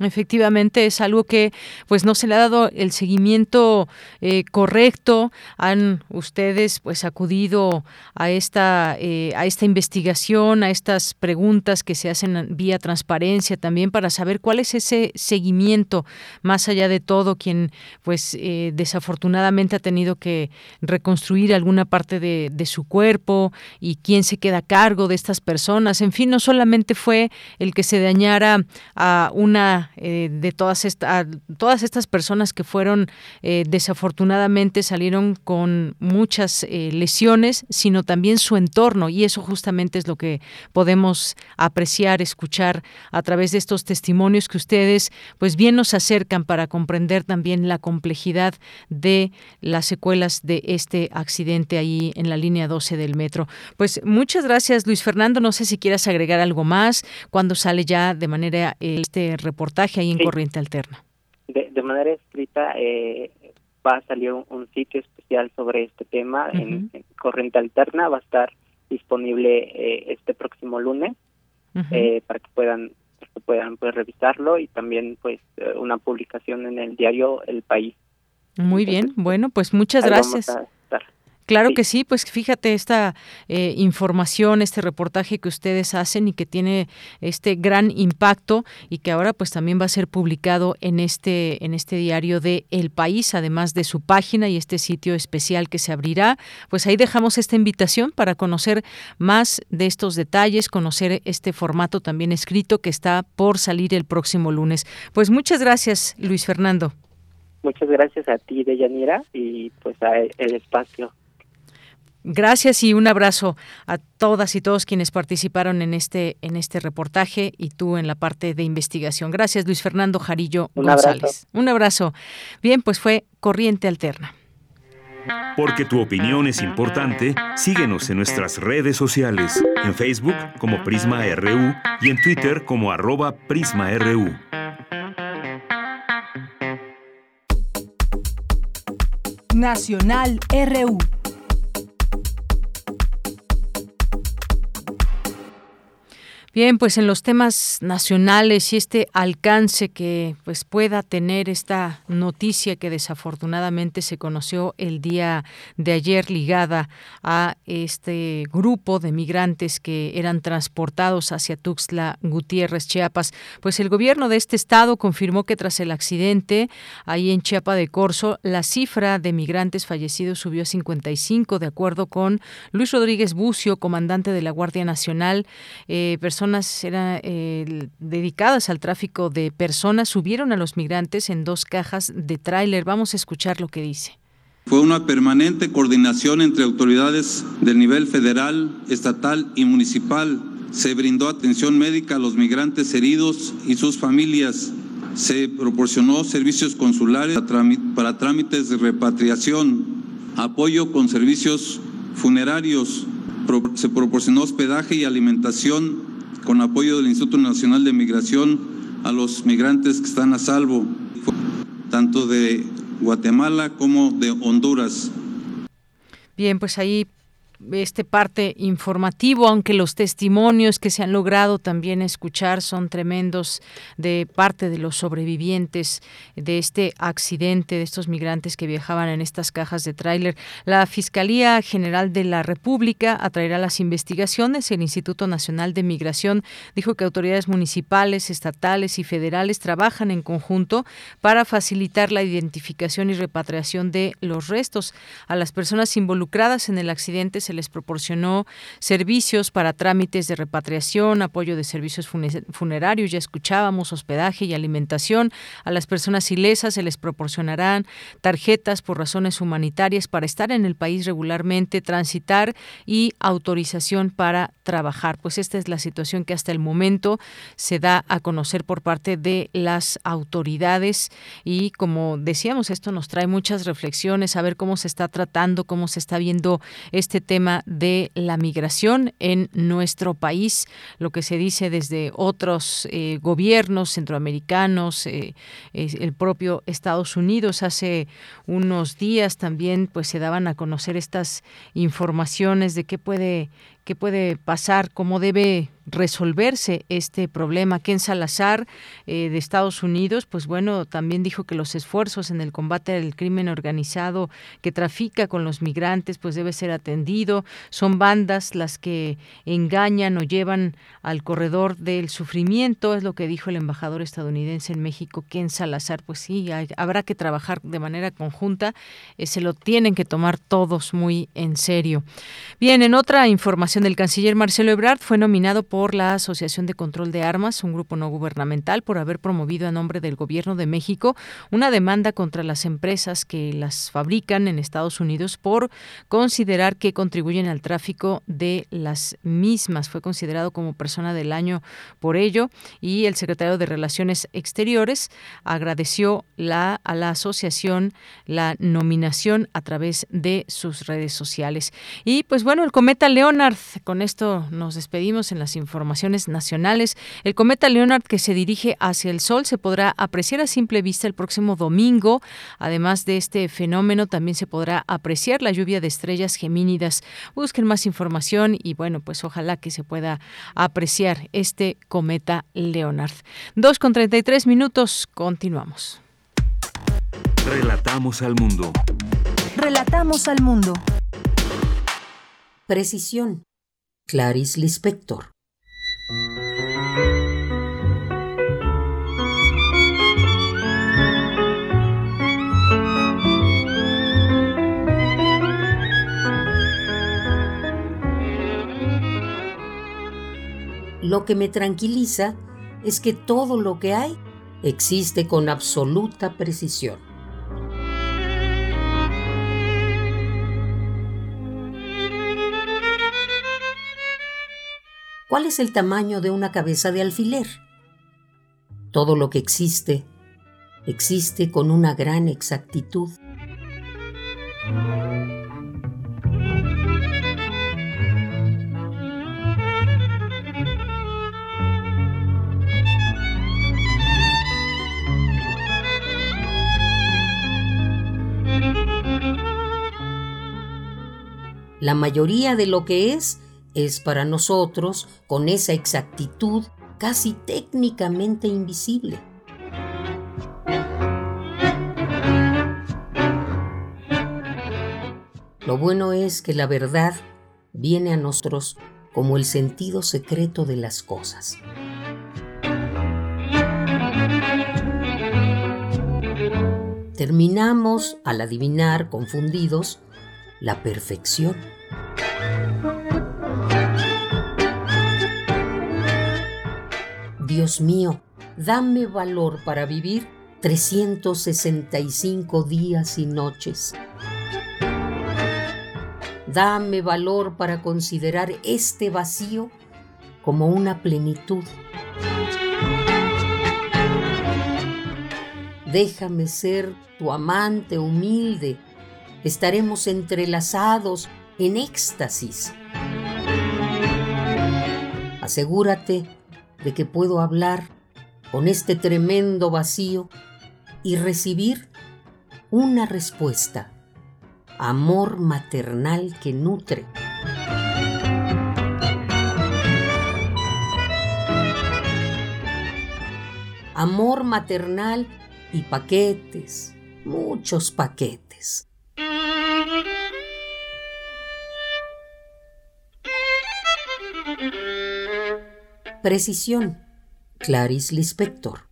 Efectivamente es algo que pues no se le ha dado el seguimiento eh, correcto. Han ustedes pues acudido a esta eh, a esta investigación, a estas preguntas que se hacen vía transparencia también para saber cuál es ese seguimiento más allá de todo quien pues eh, desafortunadamente ha tenido que reconstruir alguna parte de, de su cuerpo y quién se queda a cargo de estas personas. En fin, no solamente fue el que se dañara a una eh, de todas, estas todas estas personas que fueron eh, desafortunadamente salieron con muchas eh, lesiones, sino también su entorno. Y eso justamente es lo que podemos apreciar, escuchar a través de estos testimonios que ustedes pues bien nos acercan para comprender también la complejidad de las secuelas de este accidente ahí en la línea 12 del metro. Pues muchas gracias Luis Fernando, no sé si quieras agregar algo más cuando sale ya de manera este reportaje ahí en Corriente Alterna. De, manera escrita eh, va a salir un, sitio especial sobre este tema en, Corriente Alterna, va a estar disponible eh, este próximo lunes eh, para que puedan puedan pues revisarlo y también pues una publicación en el diario El País. Muy bien, bueno, pues muchas gracias. Claro que sí, pues fíjate esta eh, información, este reportaje que ustedes hacen y que tiene este gran impacto y que ahora pues también va a ser publicado en este en este diario de El País, además de su página y este sitio especial que se abrirá. Pues ahí dejamos esta invitación para conocer más de estos detalles, conocer este formato también escrito que está por salir el próximo lunes. Pues muchas gracias, Luis Fernando. Muchas gracias a ti, Deyanira, y pues a el espacio Gracias y un abrazo a todas y todos quienes participaron en este en este reportaje y tú en la parte de investigación. Gracias, Luis Fernando Jarillo González. Un abrazo. Bien, pues fue Corriente Alterna. Porque tu opinión es importante, síguenos en nuestras redes sociales, en Facebook como Prisma RU y en Twitter como arroba PrismaRU. Nacional RU. Bien, pues en los temas nacionales y este alcance que pues pueda tener esta noticia que desafortunadamente se conoció el día de ayer ligada a este grupo de migrantes que eran transportados hacia Tuxtla Gutiérrez, Chiapas, pues el gobierno de este estado confirmó que tras el accidente ahí en Chiapa de Corzo, la cifra de migrantes fallecidos subió a 55 de acuerdo con Luis Rodríguez Bucio, comandante de la Guardia Nacional, eh, eran eh, dedicadas al tráfico de personas subieron a los migrantes en dos cajas de tráiler. Vamos a escuchar lo que dice. Fue una permanente coordinación entre autoridades del nivel federal, estatal y municipal. Se brindó atención médica a los migrantes heridos y sus familias. Se proporcionó servicios consulares para trámites de repatriación, apoyo con servicios funerarios, se proporcionó hospedaje y alimentación con apoyo del Instituto Nacional de Migración a los migrantes que están a salvo, tanto de Guatemala como de Honduras. Bien, pues ahí este parte informativo, aunque los testimonios que se han logrado también escuchar son tremendos de parte de los sobrevivientes de este accidente, de estos migrantes que viajaban en estas cajas de tráiler. La Fiscalía General de la República atraerá las investigaciones. El Instituto Nacional de Migración dijo que autoridades municipales, estatales y federales trabajan en conjunto para facilitar la identificación y repatriación de los restos. A las personas involucradas en el accidente se les proporcionó servicios para trámites de repatriación, apoyo de servicios funerarios, ya escuchábamos, hospedaje y alimentación. A las personas ilesas se les proporcionarán tarjetas por razones humanitarias para estar en el país regularmente, transitar y autorización para trabajar. Pues esta es la situación que hasta el momento se da a conocer por parte de las autoridades y como decíamos, esto nos trae muchas reflexiones, a ver cómo se está tratando, cómo se está viendo este tema de la migración en nuestro país, lo que se dice desde otros eh, gobiernos centroamericanos, eh, el propio Estados Unidos. Hace unos días también pues se daban a conocer estas informaciones de qué puede qué puede pasar, cómo debe resolverse este problema. Ken Salazar eh, de Estados Unidos, pues bueno, también dijo que los esfuerzos en el combate al crimen organizado que trafica con los migrantes, pues debe ser atendido. Son bandas las que engañan o llevan al corredor del sufrimiento, es lo que dijo el embajador estadounidense en México, Ken Salazar. Pues sí, habrá que trabajar de manera conjunta, eh, se lo tienen que tomar todos muy en serio. Bien, en otra información del canciller Marcelo Ebrard fue nominado por la Asociación de Control de Armas, un grupo no gubernamental, por haber promovido a nombre del Gobierno de México una demanda contra las empresas que las fabrican en Estados Unidos por considerar que contribuyen al tráfico de las mismas. Fue considerado como persona del año por ello y el secretario de Relaciones Exteriores agradeció la, a la asociación la nominación a través de sus redes sociales. Y pues bueno, el cometa Leonard con esto nos despedimos en las informaciones nacionales. El cometa Leonard que se dirige hacia el Sol se podrá apreciar a simple vista el próximo domingo. Además de este fenómeno, también se podrá apreciar la lluvia de estrellas gemínidas. Busquen más información y bueno, pues ojalá que se pueda apreciar este cometa Leonard. Dos con 33 minutos, continuamos. Relatamos al mundo. Relatamos al mundo. Precisión Clarice Lispector. Lo que me tranquiliza es que todo lo que hay existe con absoluta precisión. ¿Cuál es el tamaño de una cabeza de alfiler? Todo lo que existe existe con una gran exactitud. La mayoría de lo que es es para nosotros, con esa exactitud casi técnicamente invisible. Lo bueno es que la verdad viene a nosotros como el sentido secreto de las cosas. Terminamos al adivinar confundidos la perfección. Dios mío, dame valor para vivir 365 días y noches. Dame valor para considerar este vacío como una plenitud. Déjame ser tu amante humilde. Estaremos entrelazados en éxtasis. Asegúrate de que puedo hablar con este tremendo vacío y recibir una respuesta. Amor maternal que nutre. Amor maternal y paquetes, muchos paquetes. Precisión. Clarice Lispector.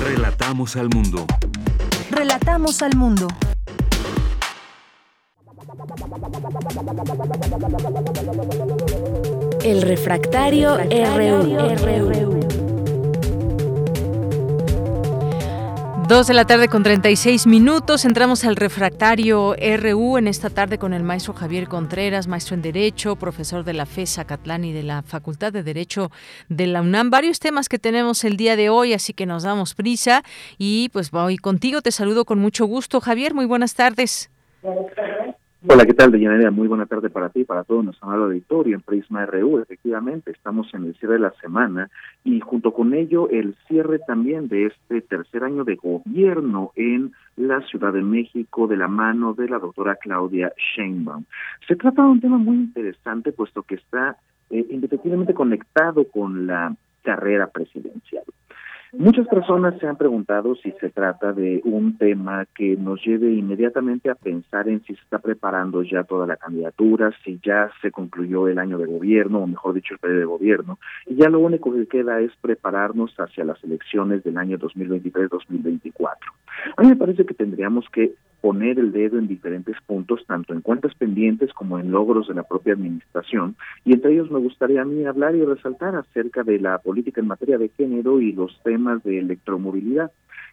Relatamos al mundo. Relatamos al mundo. El refractario, RU. Dos de la tarde con 36 minutos. Entramos al refractario RU en esta tarde con el maestro Javier Contreras, maestro en Derecho, profesor de la FESA Catlán y de la Facultad de Derecho de la UNAM. Varios temas que tenemos el día de hoy, así que nos damos prisa. Y pues voy contigo, te saludo con mucho gusto. Javier, muy buenas tardes. Hola, ¿qué tal, Deyanira? Muy buena tarde para ti y para todo nuestro amado auditorio en Prisma RU. Efectivamente, estamos en el cierre de la semana y junto con ello el cierre también de este tercer año de gobierno en la Ciudad de México de la mano de la doctora Claudia Sheinbaum. Se trata de un tema muy interesante puesto que está eh, indefectiblemente conectado con la carrera presidencial. Muchas personas se han preguntado si se trata de un tema que nos lleve inmediatamente a pensar en si se está preparando ya toda la candidatura, si ya se concluyó el año de gobierno, o mejor dicho, el periodo de gobierno, y ya lo único que queda es prepararnos hacia las elecciones del año 2023-2024. A mí me parece que tendríamos que poner el dedo en diferentes puntos, tanto en cuentas pendientes como en logros de la propia administración, y entre ellos me gustaría a mí hablar y resaltar acerca de la política en materia de género y los temas de electromovilidad.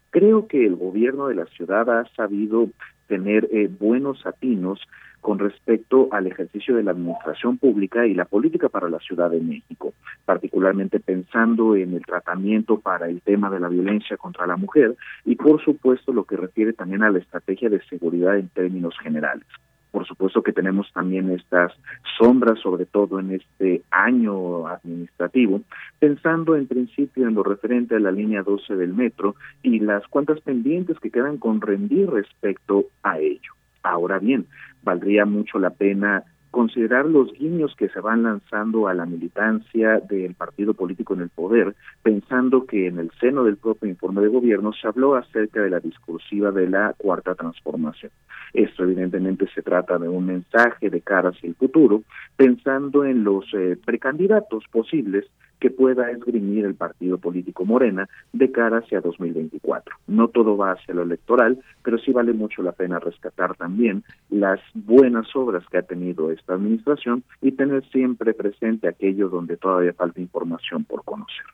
Creo que el gobierno de la ciudad ha sabido tener eh, buenos atinos con respecto al ejercicio de la administración pública y la política para la Ciudad de México, particularmente pensando en el tratamiento para el tema de la violencia contra la mujer y por supuesto lo que refiere también a la estrategia de seguridad en términos generales. Por supuesto que tenemos también estas sombras, sobre todo en este año administrativo, pensando en principio en lo referente a la línea 12 del metro y las cuantas pendientes que quedan con rendir respecto a ello. Ahora bien, valdría mucho la pena considerar los guiños que se van lanzando a la militancia del partido político en el poder, pensando que en el seno del propio informe de gobierno se habló acerca de la discursiva de la cuarta transformación. Esto evidentemente se trata de un mensaje de cara hacia el futuro, pensando en los eh, precandidatos posibles que pueda esgrimir el partido político Morena de cara hacia 2024. No todo va hacia lo electoral, pero sí vale mucho la pena rescatar también las buenas obras que ha tenido esta administración y tener siempre presente aquello donde todavía falta información por conocer.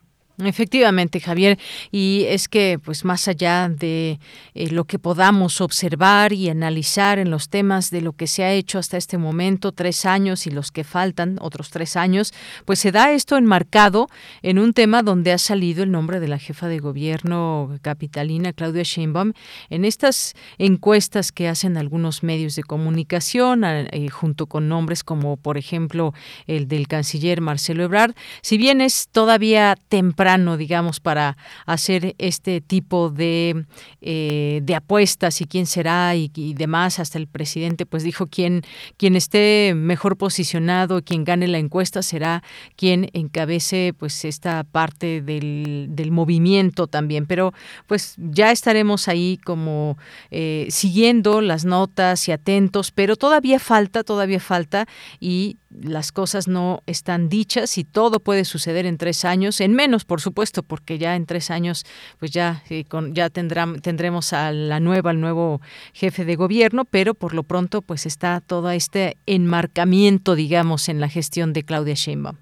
Efectivamente, Javier, y es que, pues, más allá de eh, lo que podamos observar y analizar en los temas de lo que se ha hecho hasta este momento, tres años y los que faltan, otros tres años, pues se da esto enmarcado en un tema donde ha salido el nombre de la jefa de gobierno capitalina, Claudia Sheinbaum, en estas encuestas que hacen algunos medios de comunicación, eh, junto con nombres como, por ejemplo, el del canciller Marcelo Ebrard. Si bien es todavía temprano, digamos, para hacer este tipo de, eh, de apuestas y quién será y, demás. Hasta el presidente pues dijo quien, quien esté mejor posicionado, quien gane la encuesta será quien encabece pues esta parte del, del movimiento también. Pero pues ya estaremos ahí como eh, siguiendo las notas y atentos, pero todavía falta, todavía falta y las cosas no están dichas y todo puede suceder en tres años, en menos, por supuesto, porque ya en tres años, pues ya, eh, con, ya tendremos a la nueva, al nuevo jefe de gobierno, pero por lo pronto, pues está todo este enmarcamiento, digamos, en la gestión de Claudia Sheinbaum.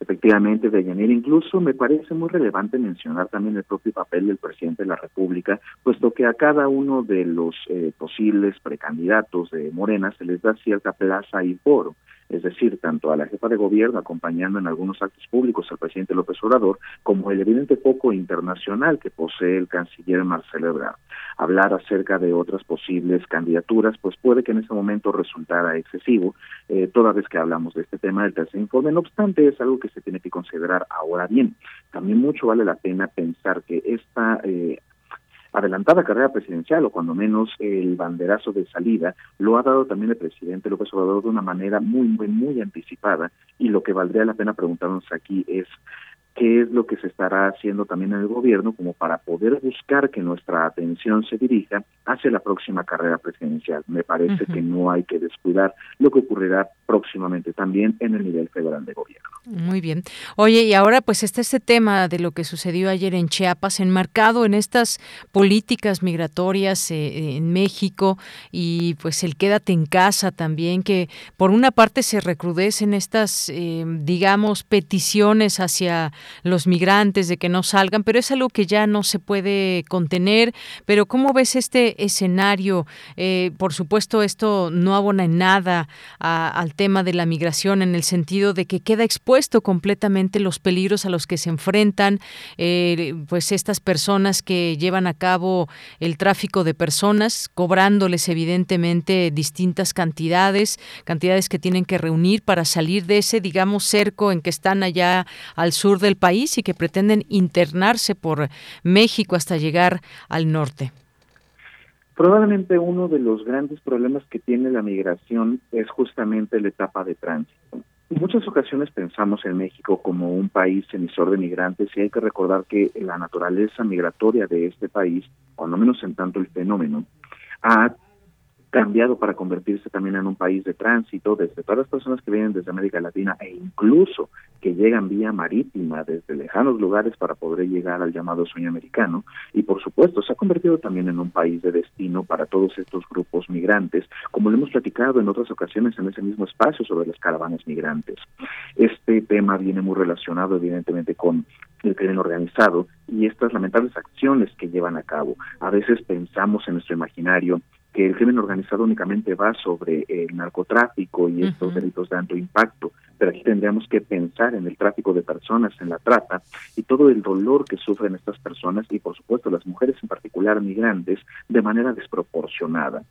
Efectivamente, Deyanira, incluso me parece muy relevante mencionar también el propio papel del presidente de la República, puesto que a cada uno de los eh, posibles precandidatos de Morena se les da cierta plaza y foro es decir, tanto a la jefa de gobierno acompañando en algunos actos públicos al presidente López Obrador, como el evidente foco internacional que posee el canciller Marcelo Ebrard. Hablar acerca de otras posibles candidaturas, pues puede que en ese momento resultara excesivo, eh, toda vez que hablamos de este tema del tercer informe. No obstante, es algo que se tiene que considerar ahora bien. También mucho vale la pena pensar que esta eh, adelantada carrera presidencial o cuando menos el banderazo de salida lo ha dado también el presidente López Obrador de una manera muy muy muy anticipada y lo que valdría la pena preguntarnos aquí es qué es lo que se estará haciendo también en el gobierno como para poder buscar que nuestra atención se dirija hacia la próxima carrera presidencial. Me parece que no hay que descuidar lo que ocurrirá próximamente también en el nivel federal de gobierno. Muy bien. Oye, y ahora pues está este tema de lo que sucedió ayer en Chiapas, enmarcado en estas políticas migratorias eh, en México y pues el quédate en casa también, que por una parte se recrudecen estas, eh, digamos, peticiones hacia los migrantes, de que no salgan, pero es algo que ya no se puede contener. Pero ¿cómo ves este escenario? Eh, por supuesto, esto no abona en nada al tema de la migración en el sentido de que queda expuesto completamente los peligros a los que se enfrentan eh, pues estas personas que llevan a cabo el tráfico de personas, cobrándoles evidentemente distintas cantidades, cantidades que tienen que reunir para salir de ese, digamos, cerco en que están allá al sur del país y que pretenden internarse por México hasta llegar al norte. Probablemente uno de los grandes problemas que tiene la migración es justamente la etapa de tránsito. En muchas ocasiones pensamos en México como un país emisor de migrantes y hay que recordar que la naturaleza migratoria de este país, o no menos en tanto el fenómeno, ha cambiado para convertirse también en un país de tránsito desde todas las personas que vienen desde América Latina e incluso que llegan vía marítima desde lejanos lugares para poder llegar al llamado sueño americano y por supuesto se ha convertido también en un país de destino para todos estos grupos migrantes como lo hemos platicado en otras ocasiones en ese mismo espacio sobre las caravanas migrantes. Este tema viene muy relacionado evidentemente con el crimen organizado y estas lamentables acciones que llevan a cabo. A veces pensamos en nuestro imaginario que el crimen organizado únicamente va sobre el narcotráfico y estos delitos de alto impacto, pero aquí tendríamos que pensar en el tráfico de personas, en la trata y todo el dolor que sufren estas personas y por supuesto las mujeres en particular migrantes de manera desproporcionada.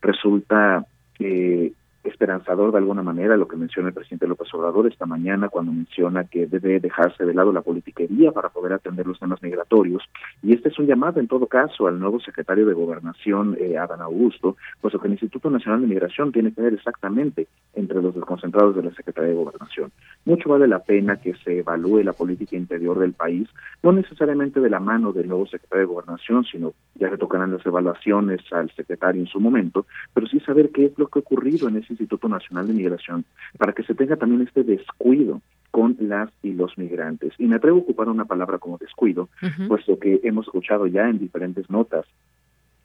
Resulta que esperanzador de alguna manera lo que menciona el presidente López Obrador esta mañana cuando menciona que debe dejarse de lado la politiquería para poder atender los temas migratorios. Y este es un llamado en todo caso al nuevo secretario de Gobernación, eh, Adán Augusto, puesto que el Instituto Nacional de Migración tiene que ver exactamente entre los desconcentrados de la Secretaría de Gobernación. Mucho vale la pena que se evalúe la política interior del país, no necesariamente de la mano del nuevo secretario de Gobernación, sino ya le tocarán las evaluaciones al secretario en su momento, pero sí saber qué es lo que ha ocurrido en ese Instituto Nacional de Migración para que se tenga también este descuido con las y los migrantes. Y me atrevo a ocupar una palabra como descuido, puesto que hemos escuchado ya en diferentes notas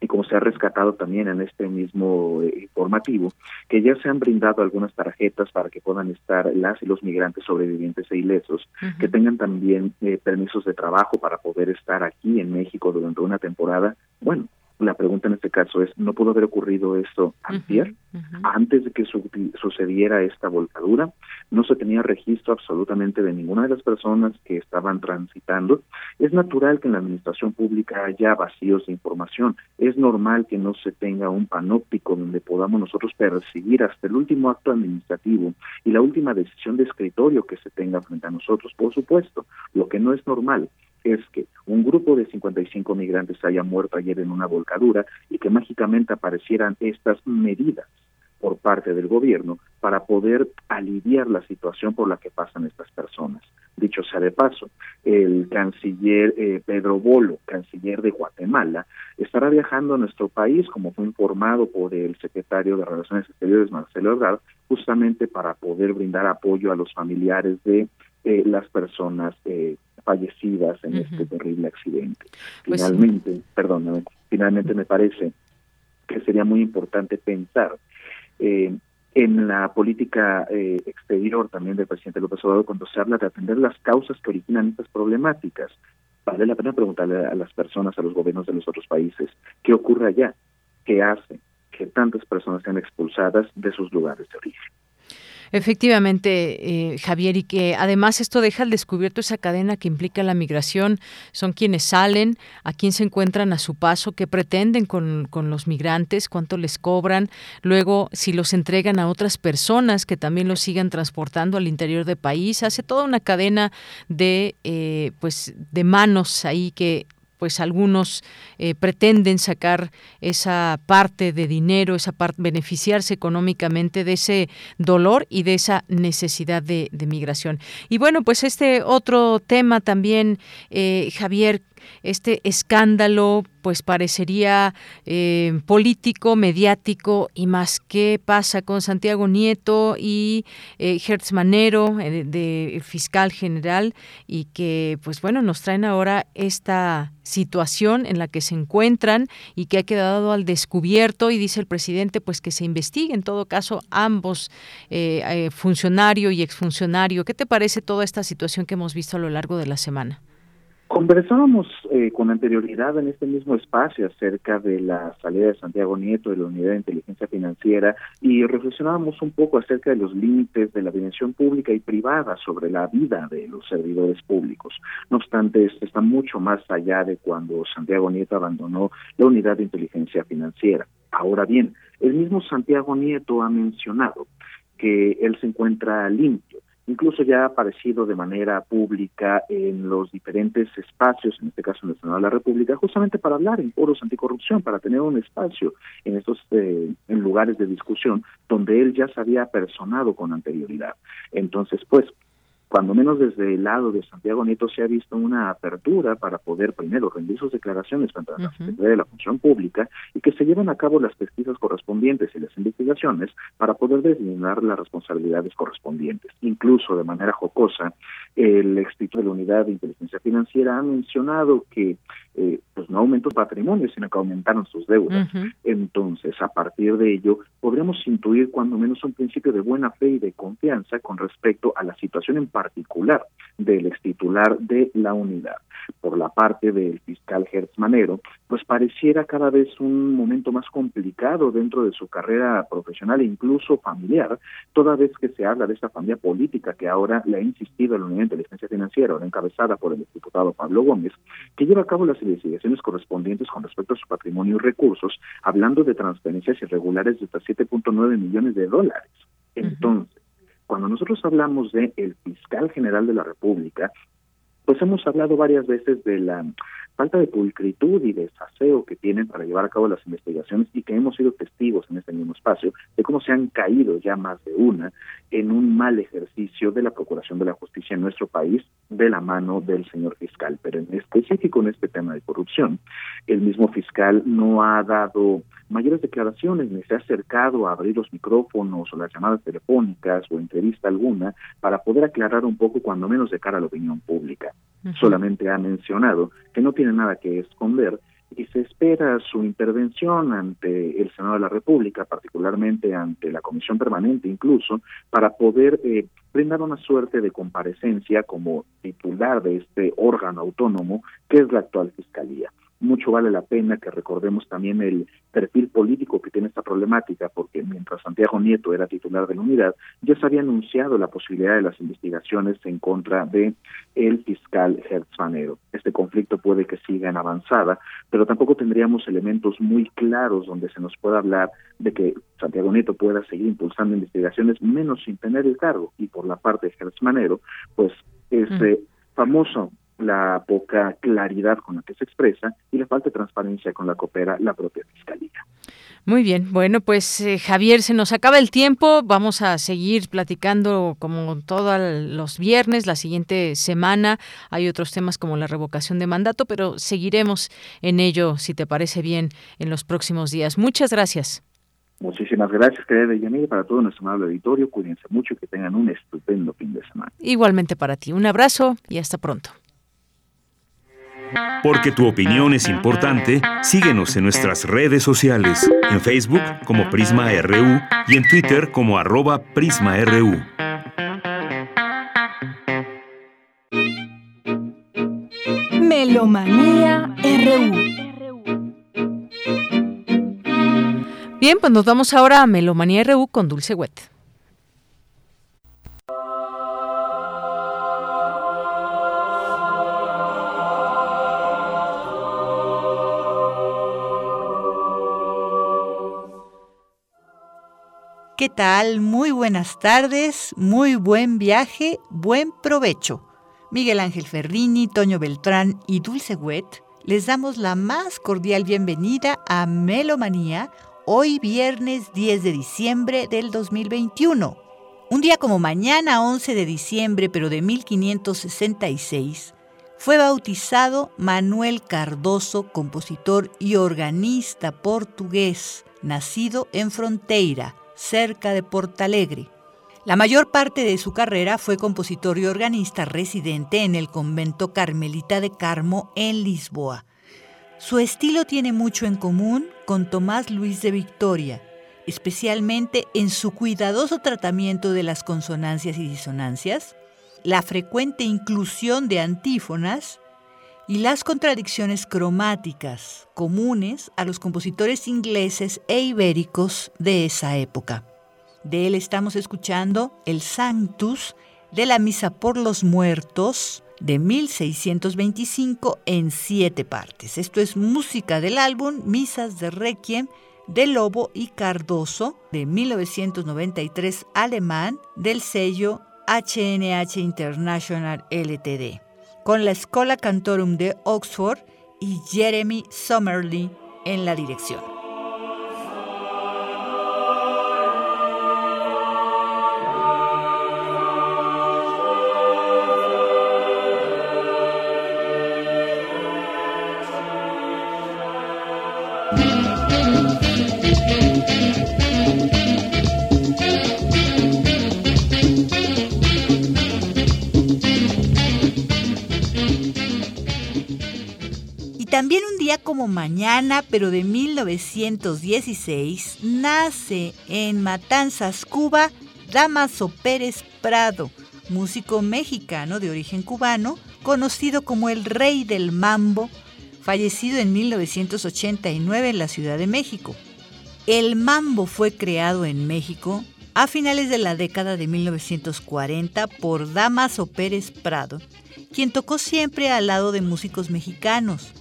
y como se ha rescatado también en este mismo eh, informativo, que ya se han brindado algunas tarjetas para que puedan estar las y los migrantes sobrevivientes e ilesos, que tengan también eh, permisos de trabajo para poder estar aquí en México durante una temporada. Bueno, la pregunta en este caso es, ¿no pudo haber ocurrido esto antes, antes de que sucediera esta volcadura? No se tenía registro absolutamente de ninguna de las personas que estaban transitando. Es natural que en la administración pública haya vacíos de información. Es normal que no se tenga un panóptico donde podamos nosotros percibir hasta el último acto administrativo y la última decisión de escritorio que se tenga frente a nosotros. Por supuesto, lo que no es normal es que un grupo de 55 migrantes haya muerto ayer en una volcadura y que mágicamente aparecieran estas medidas por parte del gobierno para poder aliviar la situación por la que pasan estas personas. Dicho sea de paso, el canciller eh, Pedro Bolo, canciller de Guatemala, estará viajando a nuestro país, como fue informado por el secretario de Relaciones Exteriores, Marcelo Ebrard, justamente para poder brindar apoyo a los familiares de eh, las personas eh, fallecidas en este terrible accidente. Pues finalmente, perdóname, finalmente me parece que sería muy importante pensar eh, en la política exterior también del presidente López Obrador cuando se habla de atender las causas que originan estas problemáticas. Vale la pena preguntarle a las personas, a los gobiernos de los otros países, ¿qué ocurre allá? ¿Qué hace que tantas personas sean expulsadas de sus lugares de origen? Efectivamente, eh, Javier, y que además esto deja al descubierto esa cadena que implica la migración. Son quienes salen, a quién se encuentran a su paso, qué pretenden con, los migrantes, cuánto les cobran, luego si los entregan a otras personas que también los sigan transportando al interior del país. Hace toda una cadena de, eh, pues, de manos ahí que pues algunos eh, pretenden sacar esa parte de dinero, esa parte, beneficiarse económicamente de ese dolor y de esa necesidad de, migración. Y bueno, pues este otro tema también, eh, Javier, este escándalo pues parecería eh, político, mediático y más. ¿Qué pasa con Santiago Nieto y eh, Hertz Manero, eh, de fiscal general, y que, pues bueno, nos traen ahora esta situación en la que se encuentran y que ha quedado al descubierto y dice el presidente pues que se investigue en todo caso ambos eh, funcionario y exfuncionario. ¿Qué te parece toda esta situación que hemos visto a lo largo de la semana? Conversábamos eh, con anterioridad en este mismo espacio acerca de la salida de Santiago Nieto de la Unidad de Inteligencia Financiera y reflexionábamos un poco acerca de los límites de la dimensión pública y privada sobre la vida de los servidores públicos. No obstante, esto está mucho más allá de cuando Santiago Nieto abandonó la Unidad de Inteligencia Financiera. Ahora bien, el mismo Santiago Nieto ha mencionado que él se encuentra limpio incluso ya ha aparecido de manera pública en los diferentes espacios, en este caso en el Senado de la República, justamente para hablar en foros anticorrupción, para tener un espacio en estos eh, en lugares de discusión donde él ya se había personado con anterioridad. Entonces, pues, cuando menos desde el lado de Santiago Nieto se ha visto una apertura para poder primero rendir sus declaraciones contra la Secretaría de la Función Pública y que se lleven a cabo las pesquisas correspondientes y las investigaciones para poder designar las responsabilidades correspondientes. Incluso de manera jocosa, el extinto de la Unidad de Inteligencia Financiera ha mencionado que eh, pues no aumentó patrimonio, sino que aumentaron sus deudas. Entonces, a partir de ello, podríamos intuir cuando menos un principio de buena fe y de confianza con respecto a la situación en particular del extitular de la unidad. Por la parte del fiscal Hertz Manero, pues pareciera cada vez un momento más complicado dentro de su carrera profesional e incluso familiar, toda vez que se habla de esta familia política que ahora le ha insistido la Unidad de Inteligencia Financiera, ahora encabezada por el diputado Pablo Gómez, que lleva a cabo las investigaciones correspondientes con respecto a su patrimonio y recursos, hablando de transferencias irregulares de hasta 7.9 millones de dólares. Entonces, cuando nosotros hablamos de el fiscal general de la República, pues hemos hablado varias veces de la falta de pulcritud y de saseo que tienen para llevar a cabo las investigaciones y que hemos sido testigos en este mismo espacio de cómo se han caído ya más de una en un mal ejercicio de la Procuración de la Justicia en nuestro país de la mano del señor fiscal. Pero en específico en este tema de corrupción, el mismo fiscal no ha dado mayores declaraciones ni se ha acercado a abrir los micrófonos o las llamadas telefónicas o entrevista alguna para poder aclarar un poco cuando menos de cara a la opinión pública. Solamente ha mencionado que no tiene nada que esconder y se espera su intervención ante el Senado de la República, particularmente ante la Comisión Permanente incluso, para poder eh, brindar una suerte de comparecencia como titular de este órgano autónomo que es la actual Fiscalía mucho vale la pena que recordemos también el perfil político que tiene esta problemática, porque mientras Santiago Nieto era titular de la unidad, ya se había anunciado la posibilidad de las investigaciones en contra de el fiscal Manero. Este conflicto puede que siga en avanzada, pero tampoco tendríamos elementos muy claros donde se nos pueda hablar de que Santiago Nieto pueda seguir impulsando investigaciones menos sin tener el cargo. Y por la parte de Manero, pues ese famoso la poca claridad con la que se expresa y la falta de transparencia con la que opera la propia Fiscalía. Muy bien, bueno, pues eh, Javier, se nos acaba el tiempo, vamos a seguir platicando como todos los viernes, la siguiente semana hay otros temas como la revocación de mandato, pero seguiremos en ello, si te parece bien, en los próximos días. Muchas gracias. Muchísimas gracias, querida Deyanira, para todo nuestro amable auditorio. Cuídense mucho y que tengan un estupendo fin de semana. Igualmente para ti. Un abrazo y hasta pronto. Porque tu opinión es importante, síguenos en nuestras redes sociales, en Facebook como Prisma RU y en Twitter como arroba PrismaRU. Melomanía RU. Bien, pues nos vamos ahora a Melomanía RU con Dulce Wet. Tal? Muy buenas tardes, muy buen viaje, buen provecho. Miguel Ángel Ferrini, Toño Beltrán y Dulce Wet les damos la más cordial bienvenida a Melomanía, hoy viernes 10 de diciembre del 2021. Un día como mañana, 11 de diciembre, pero de 1566, fue bautizado Manuel Cardoso, compositor y organista portugués, nacido en Fronteira, cerca de Portalegre. La mayor parte de su carrera fue compositor y organista residente en el convento carmelita de Carmo en Lisboa. Su estilo tiene mucho en común con Tomás Luis de Victoria, especialmente en su cuidadoso tratamiento de las consonancias y disonancias, la frecuente inclusión de antífonas y las contradicciones cromáticas comunes a los compositores ingleses e ibéricos de esa época. De él estamos escuchando el Sanctus de la Misa por los Muertos de 1625 en siete partes. Esto es música del álbum Misas de Requiem de Lobo y Cardoso de 1993 alemán del sello HNH International LTD, con la Schola Cantorum de Oxford y Jeremy Summerly en la dirección. También un día como mañana, pero de 1916, nace en Matanzas, Cuba, Damaso Pérez Prado, músico mexicano de origen cubano, conocido como el Rey del Mambo, fallecido en 1989 en la Ciudad de México. El mambo fue creado en México a finales de la década de 1940 por Damaso Pérez Prado, quien tocó siempre al lado de músicos mexicanos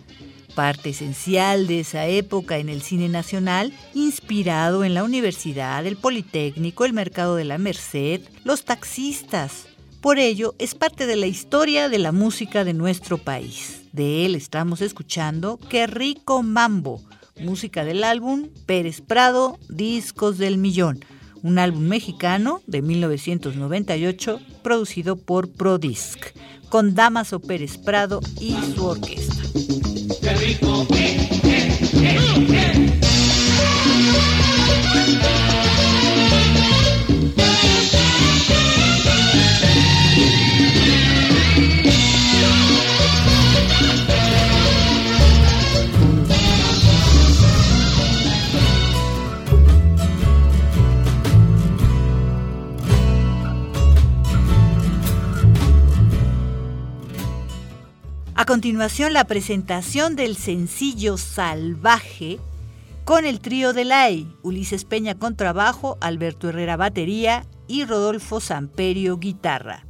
parte esencial de esa época en el cine nacional, inspirado en la Universidad, el Politécnico, el Mercado de la Merced, los taxistas. Por ello, es parte de la historia de la música de nuestro país. De él estamos escuchando Qué rico mambo, música del álbum Pérez Prado, Discos del Millón, un álbum mexicano de 1998 producido por Prodisc, con Damaso Pérez Prado y su orquesta. rico. Eh, eh, eh, A continuación, la presentación del sencillo Salvaje con el trío de LAI, Ulises Peña con trabajo, Alberto Herrera batería y Rodolfo Samperio guitarra.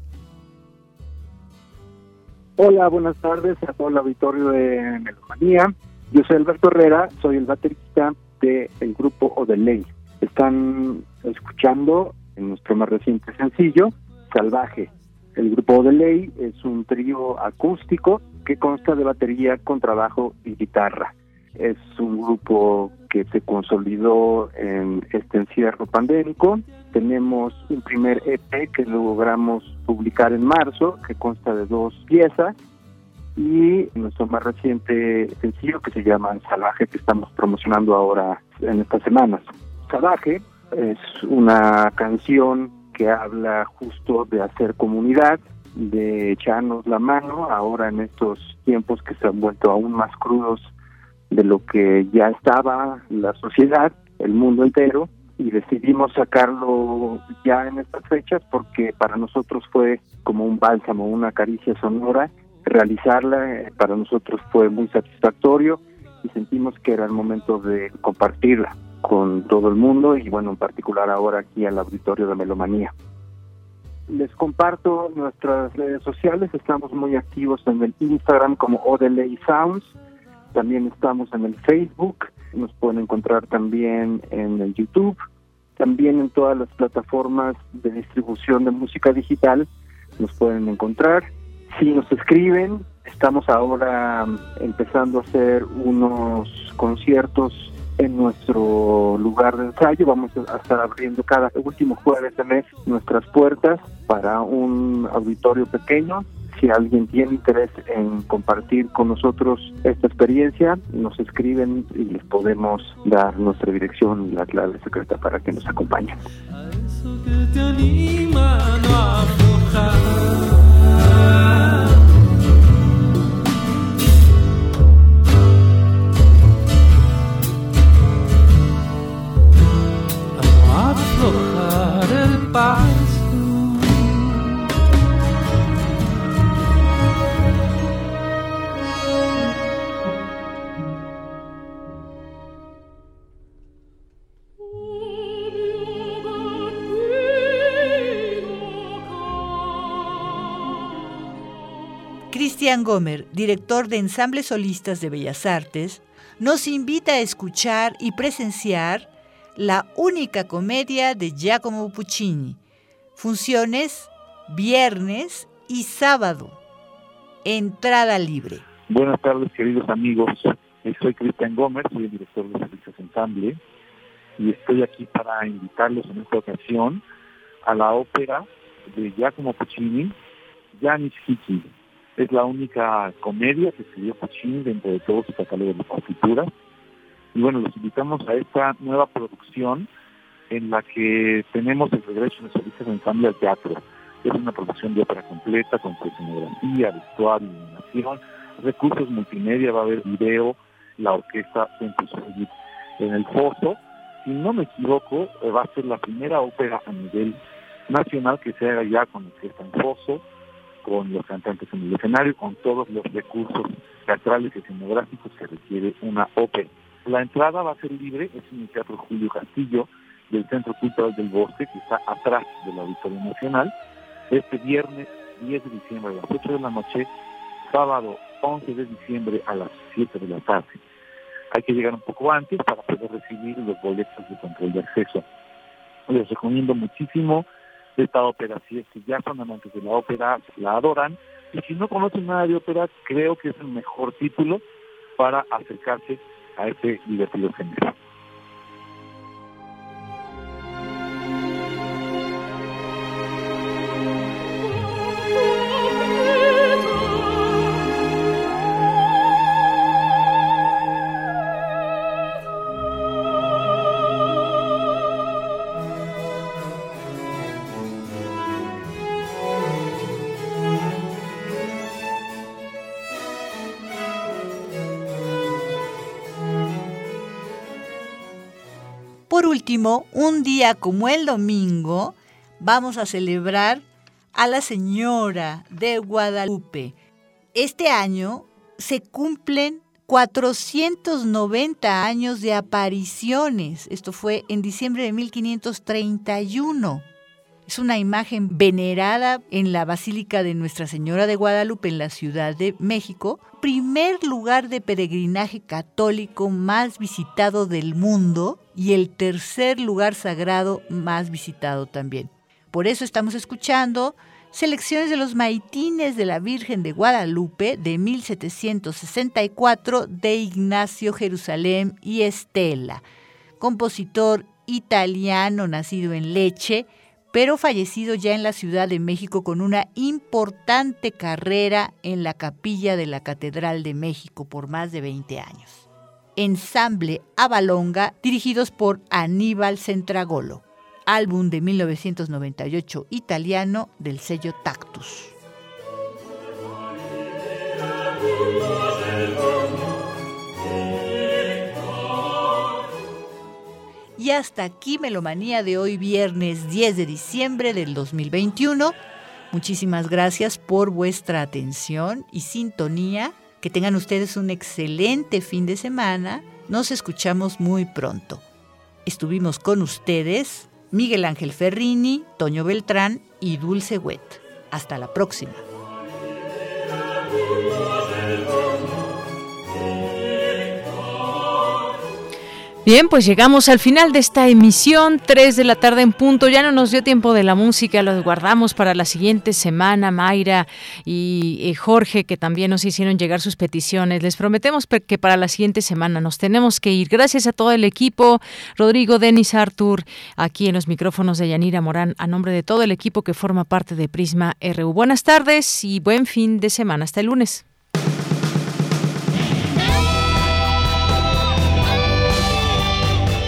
Hola, buenas tardes a todo el auditorio de Melomanía. Yo soy Alberto Herrera, soy el baterista del grupo Odeley. Están escuchando en nuestro más reciente sencillo, Salvaje. El grupo Odeley es un trío acústico que consta de batería, contrabajo y guitarra. Es un grupo que se consolidó en este encierro pandémico. Tenemos un primer EP que logramos publicar en marzo, que consta de dos piezas, y nuestro más reciente sencillo que se llama Salvaje, que estamos promocionando ahora en estas semanas. Salvaje es una canción que habla justo de hacer comunidad, de echarnos la mano ahora en estos tiempos que se han vuelto aún más crudos de lo que ya estaba la sociedad, el mundo entero, y decidimos sacarlo ya en estas fechas porque para nosotros fue como un bálsamo, una caricia sonora. Realizarla eh, para nosotros fue muy satisfactorio y sentimos que era el momento de compartirla con todo el mundo y bueno, en particular ahora aquí al auditorio de Melomanía. Les comparto nuestras redes sociales, estamos muy activos en el Instagram como Odelay Sounds, también estamos en el Facebook, nos pueden encontrar también en el YouTube, también en todas las plataformas de distribución de música digital nos pueden encontrar. Si nos escriben, estamos ahora empezando a hacer unos conciertos en nuestro lugar de ensayo. Vamos a estar abriendo cada último jueves de mes nuestras puertas para un auditorio pequeño. si alguien tiene interés en compartir con nosotros esta experiencia, nos escriben y les podemos dar nuestra dirección y la clave secreta para que nos acompañen. Cristian Gomer, director de Ensambles Solistas de Bellas Artes, nos invita a escuchar y presenciar la única comedia de Giacomo Puccini. Funciones viernes y sábado. Entrada libre. Buenas tardes, queridos amigos. Soy Cristian Gómez, soy el director de Servicios Ensamble y estoy aquí para invitarlos en esta ocasión a la ópera de Giacomo Puccini, Janis Hiki. Es la única comedia que escribió Puccini dentro de todo su catálogo de partituras y bueno, los invitamos a esta nueva producción en la que tenemos el regreso de solistas de ensamble al teatro. Es una producción de ópera completa con escenografía, vestuario, iluminación, recursos multimedia, va a haber video, la orquesta en el foso. Si no me equivoco, eh, va a ser la primera ópera a nivel nacional que se haga ya con orquesta en foso, con los cantantes en el escenario, con todos los recursos teatrales y escenográficos que requiere una ópera. La entrada va a ser libre, es en el Teatro Julio Castillo del Centro Cultural del Bosque, que está atrás del Auditorio Nacional, este viernes 10 de diciembre a las 8 de la noche, sábado 11 de diciembre a las 7 de la tarde. Hay que llegar un poco antes para poder recibir los boletos de control de acceso. Les recomiendo muchísimo esta ópera, si es que ya son amantes de la ópera, la adoran, y si no conocen nada de ópera, creo que es el mejor título para acercarse a ese divertido género. Un día como el domingo, vamos a celebrar a la Señora de Guadalupe. Este año se cumplen 490 años de apariciones. Esto fue en diciembre de 1531. Es una imagen venerada en la Basílica de Nuestra Señora de Guadalupe en la Ciudad de México, primer lugar de peregrinaje católico más visitado del mundo y el tercer lugar sagrado más visitado también. Por eso estamos escuchando selecciones de los maitines de la Virgen de Guadalupe de 1764 de Ignacio Jerusalén y Estela, compositor italiano nacido en Leche, pero fallecido ya en la Ciudad de México con una importante carrera en la capilla de la Catedral de México por más de 20 años. Ensamble Avalonga, dirigidos por Aníbal Centragolo, álbum de 1998 italiano del sello Tactus. Y hasta aquí Melomanía de hoy viernes 10 de diciembre del 2021. Muchísimas gracias por vuestra atención y sintonía. Que tengan ustedes un excelente fin de semana. Nos escuchamos muy pronto. Estuvimos con ustedes Miguel Ángel Ferrini, Toño Beltrán y Dulce Wet. Hasta la próxima. Bien, pues llegamos al final de esta emisión, 3 de la tarde en punto. Ya no nos dio tiempo de la música, los guardamos para la siguiente semana, Mayra y eh, Jorge, que también nos hicieron llegar sus peticiones. Les prometemos que para la siguiente semana nos tenemos que ir. Gracias a todo el equipo, Rodrigo, Denis, Artur, aquí en los micrófonos de Yanira Morán, a nombre de todo el equipo que forma parte de Prisma RU. Buenas tardes y buen fin de semana. Hasta el lunes.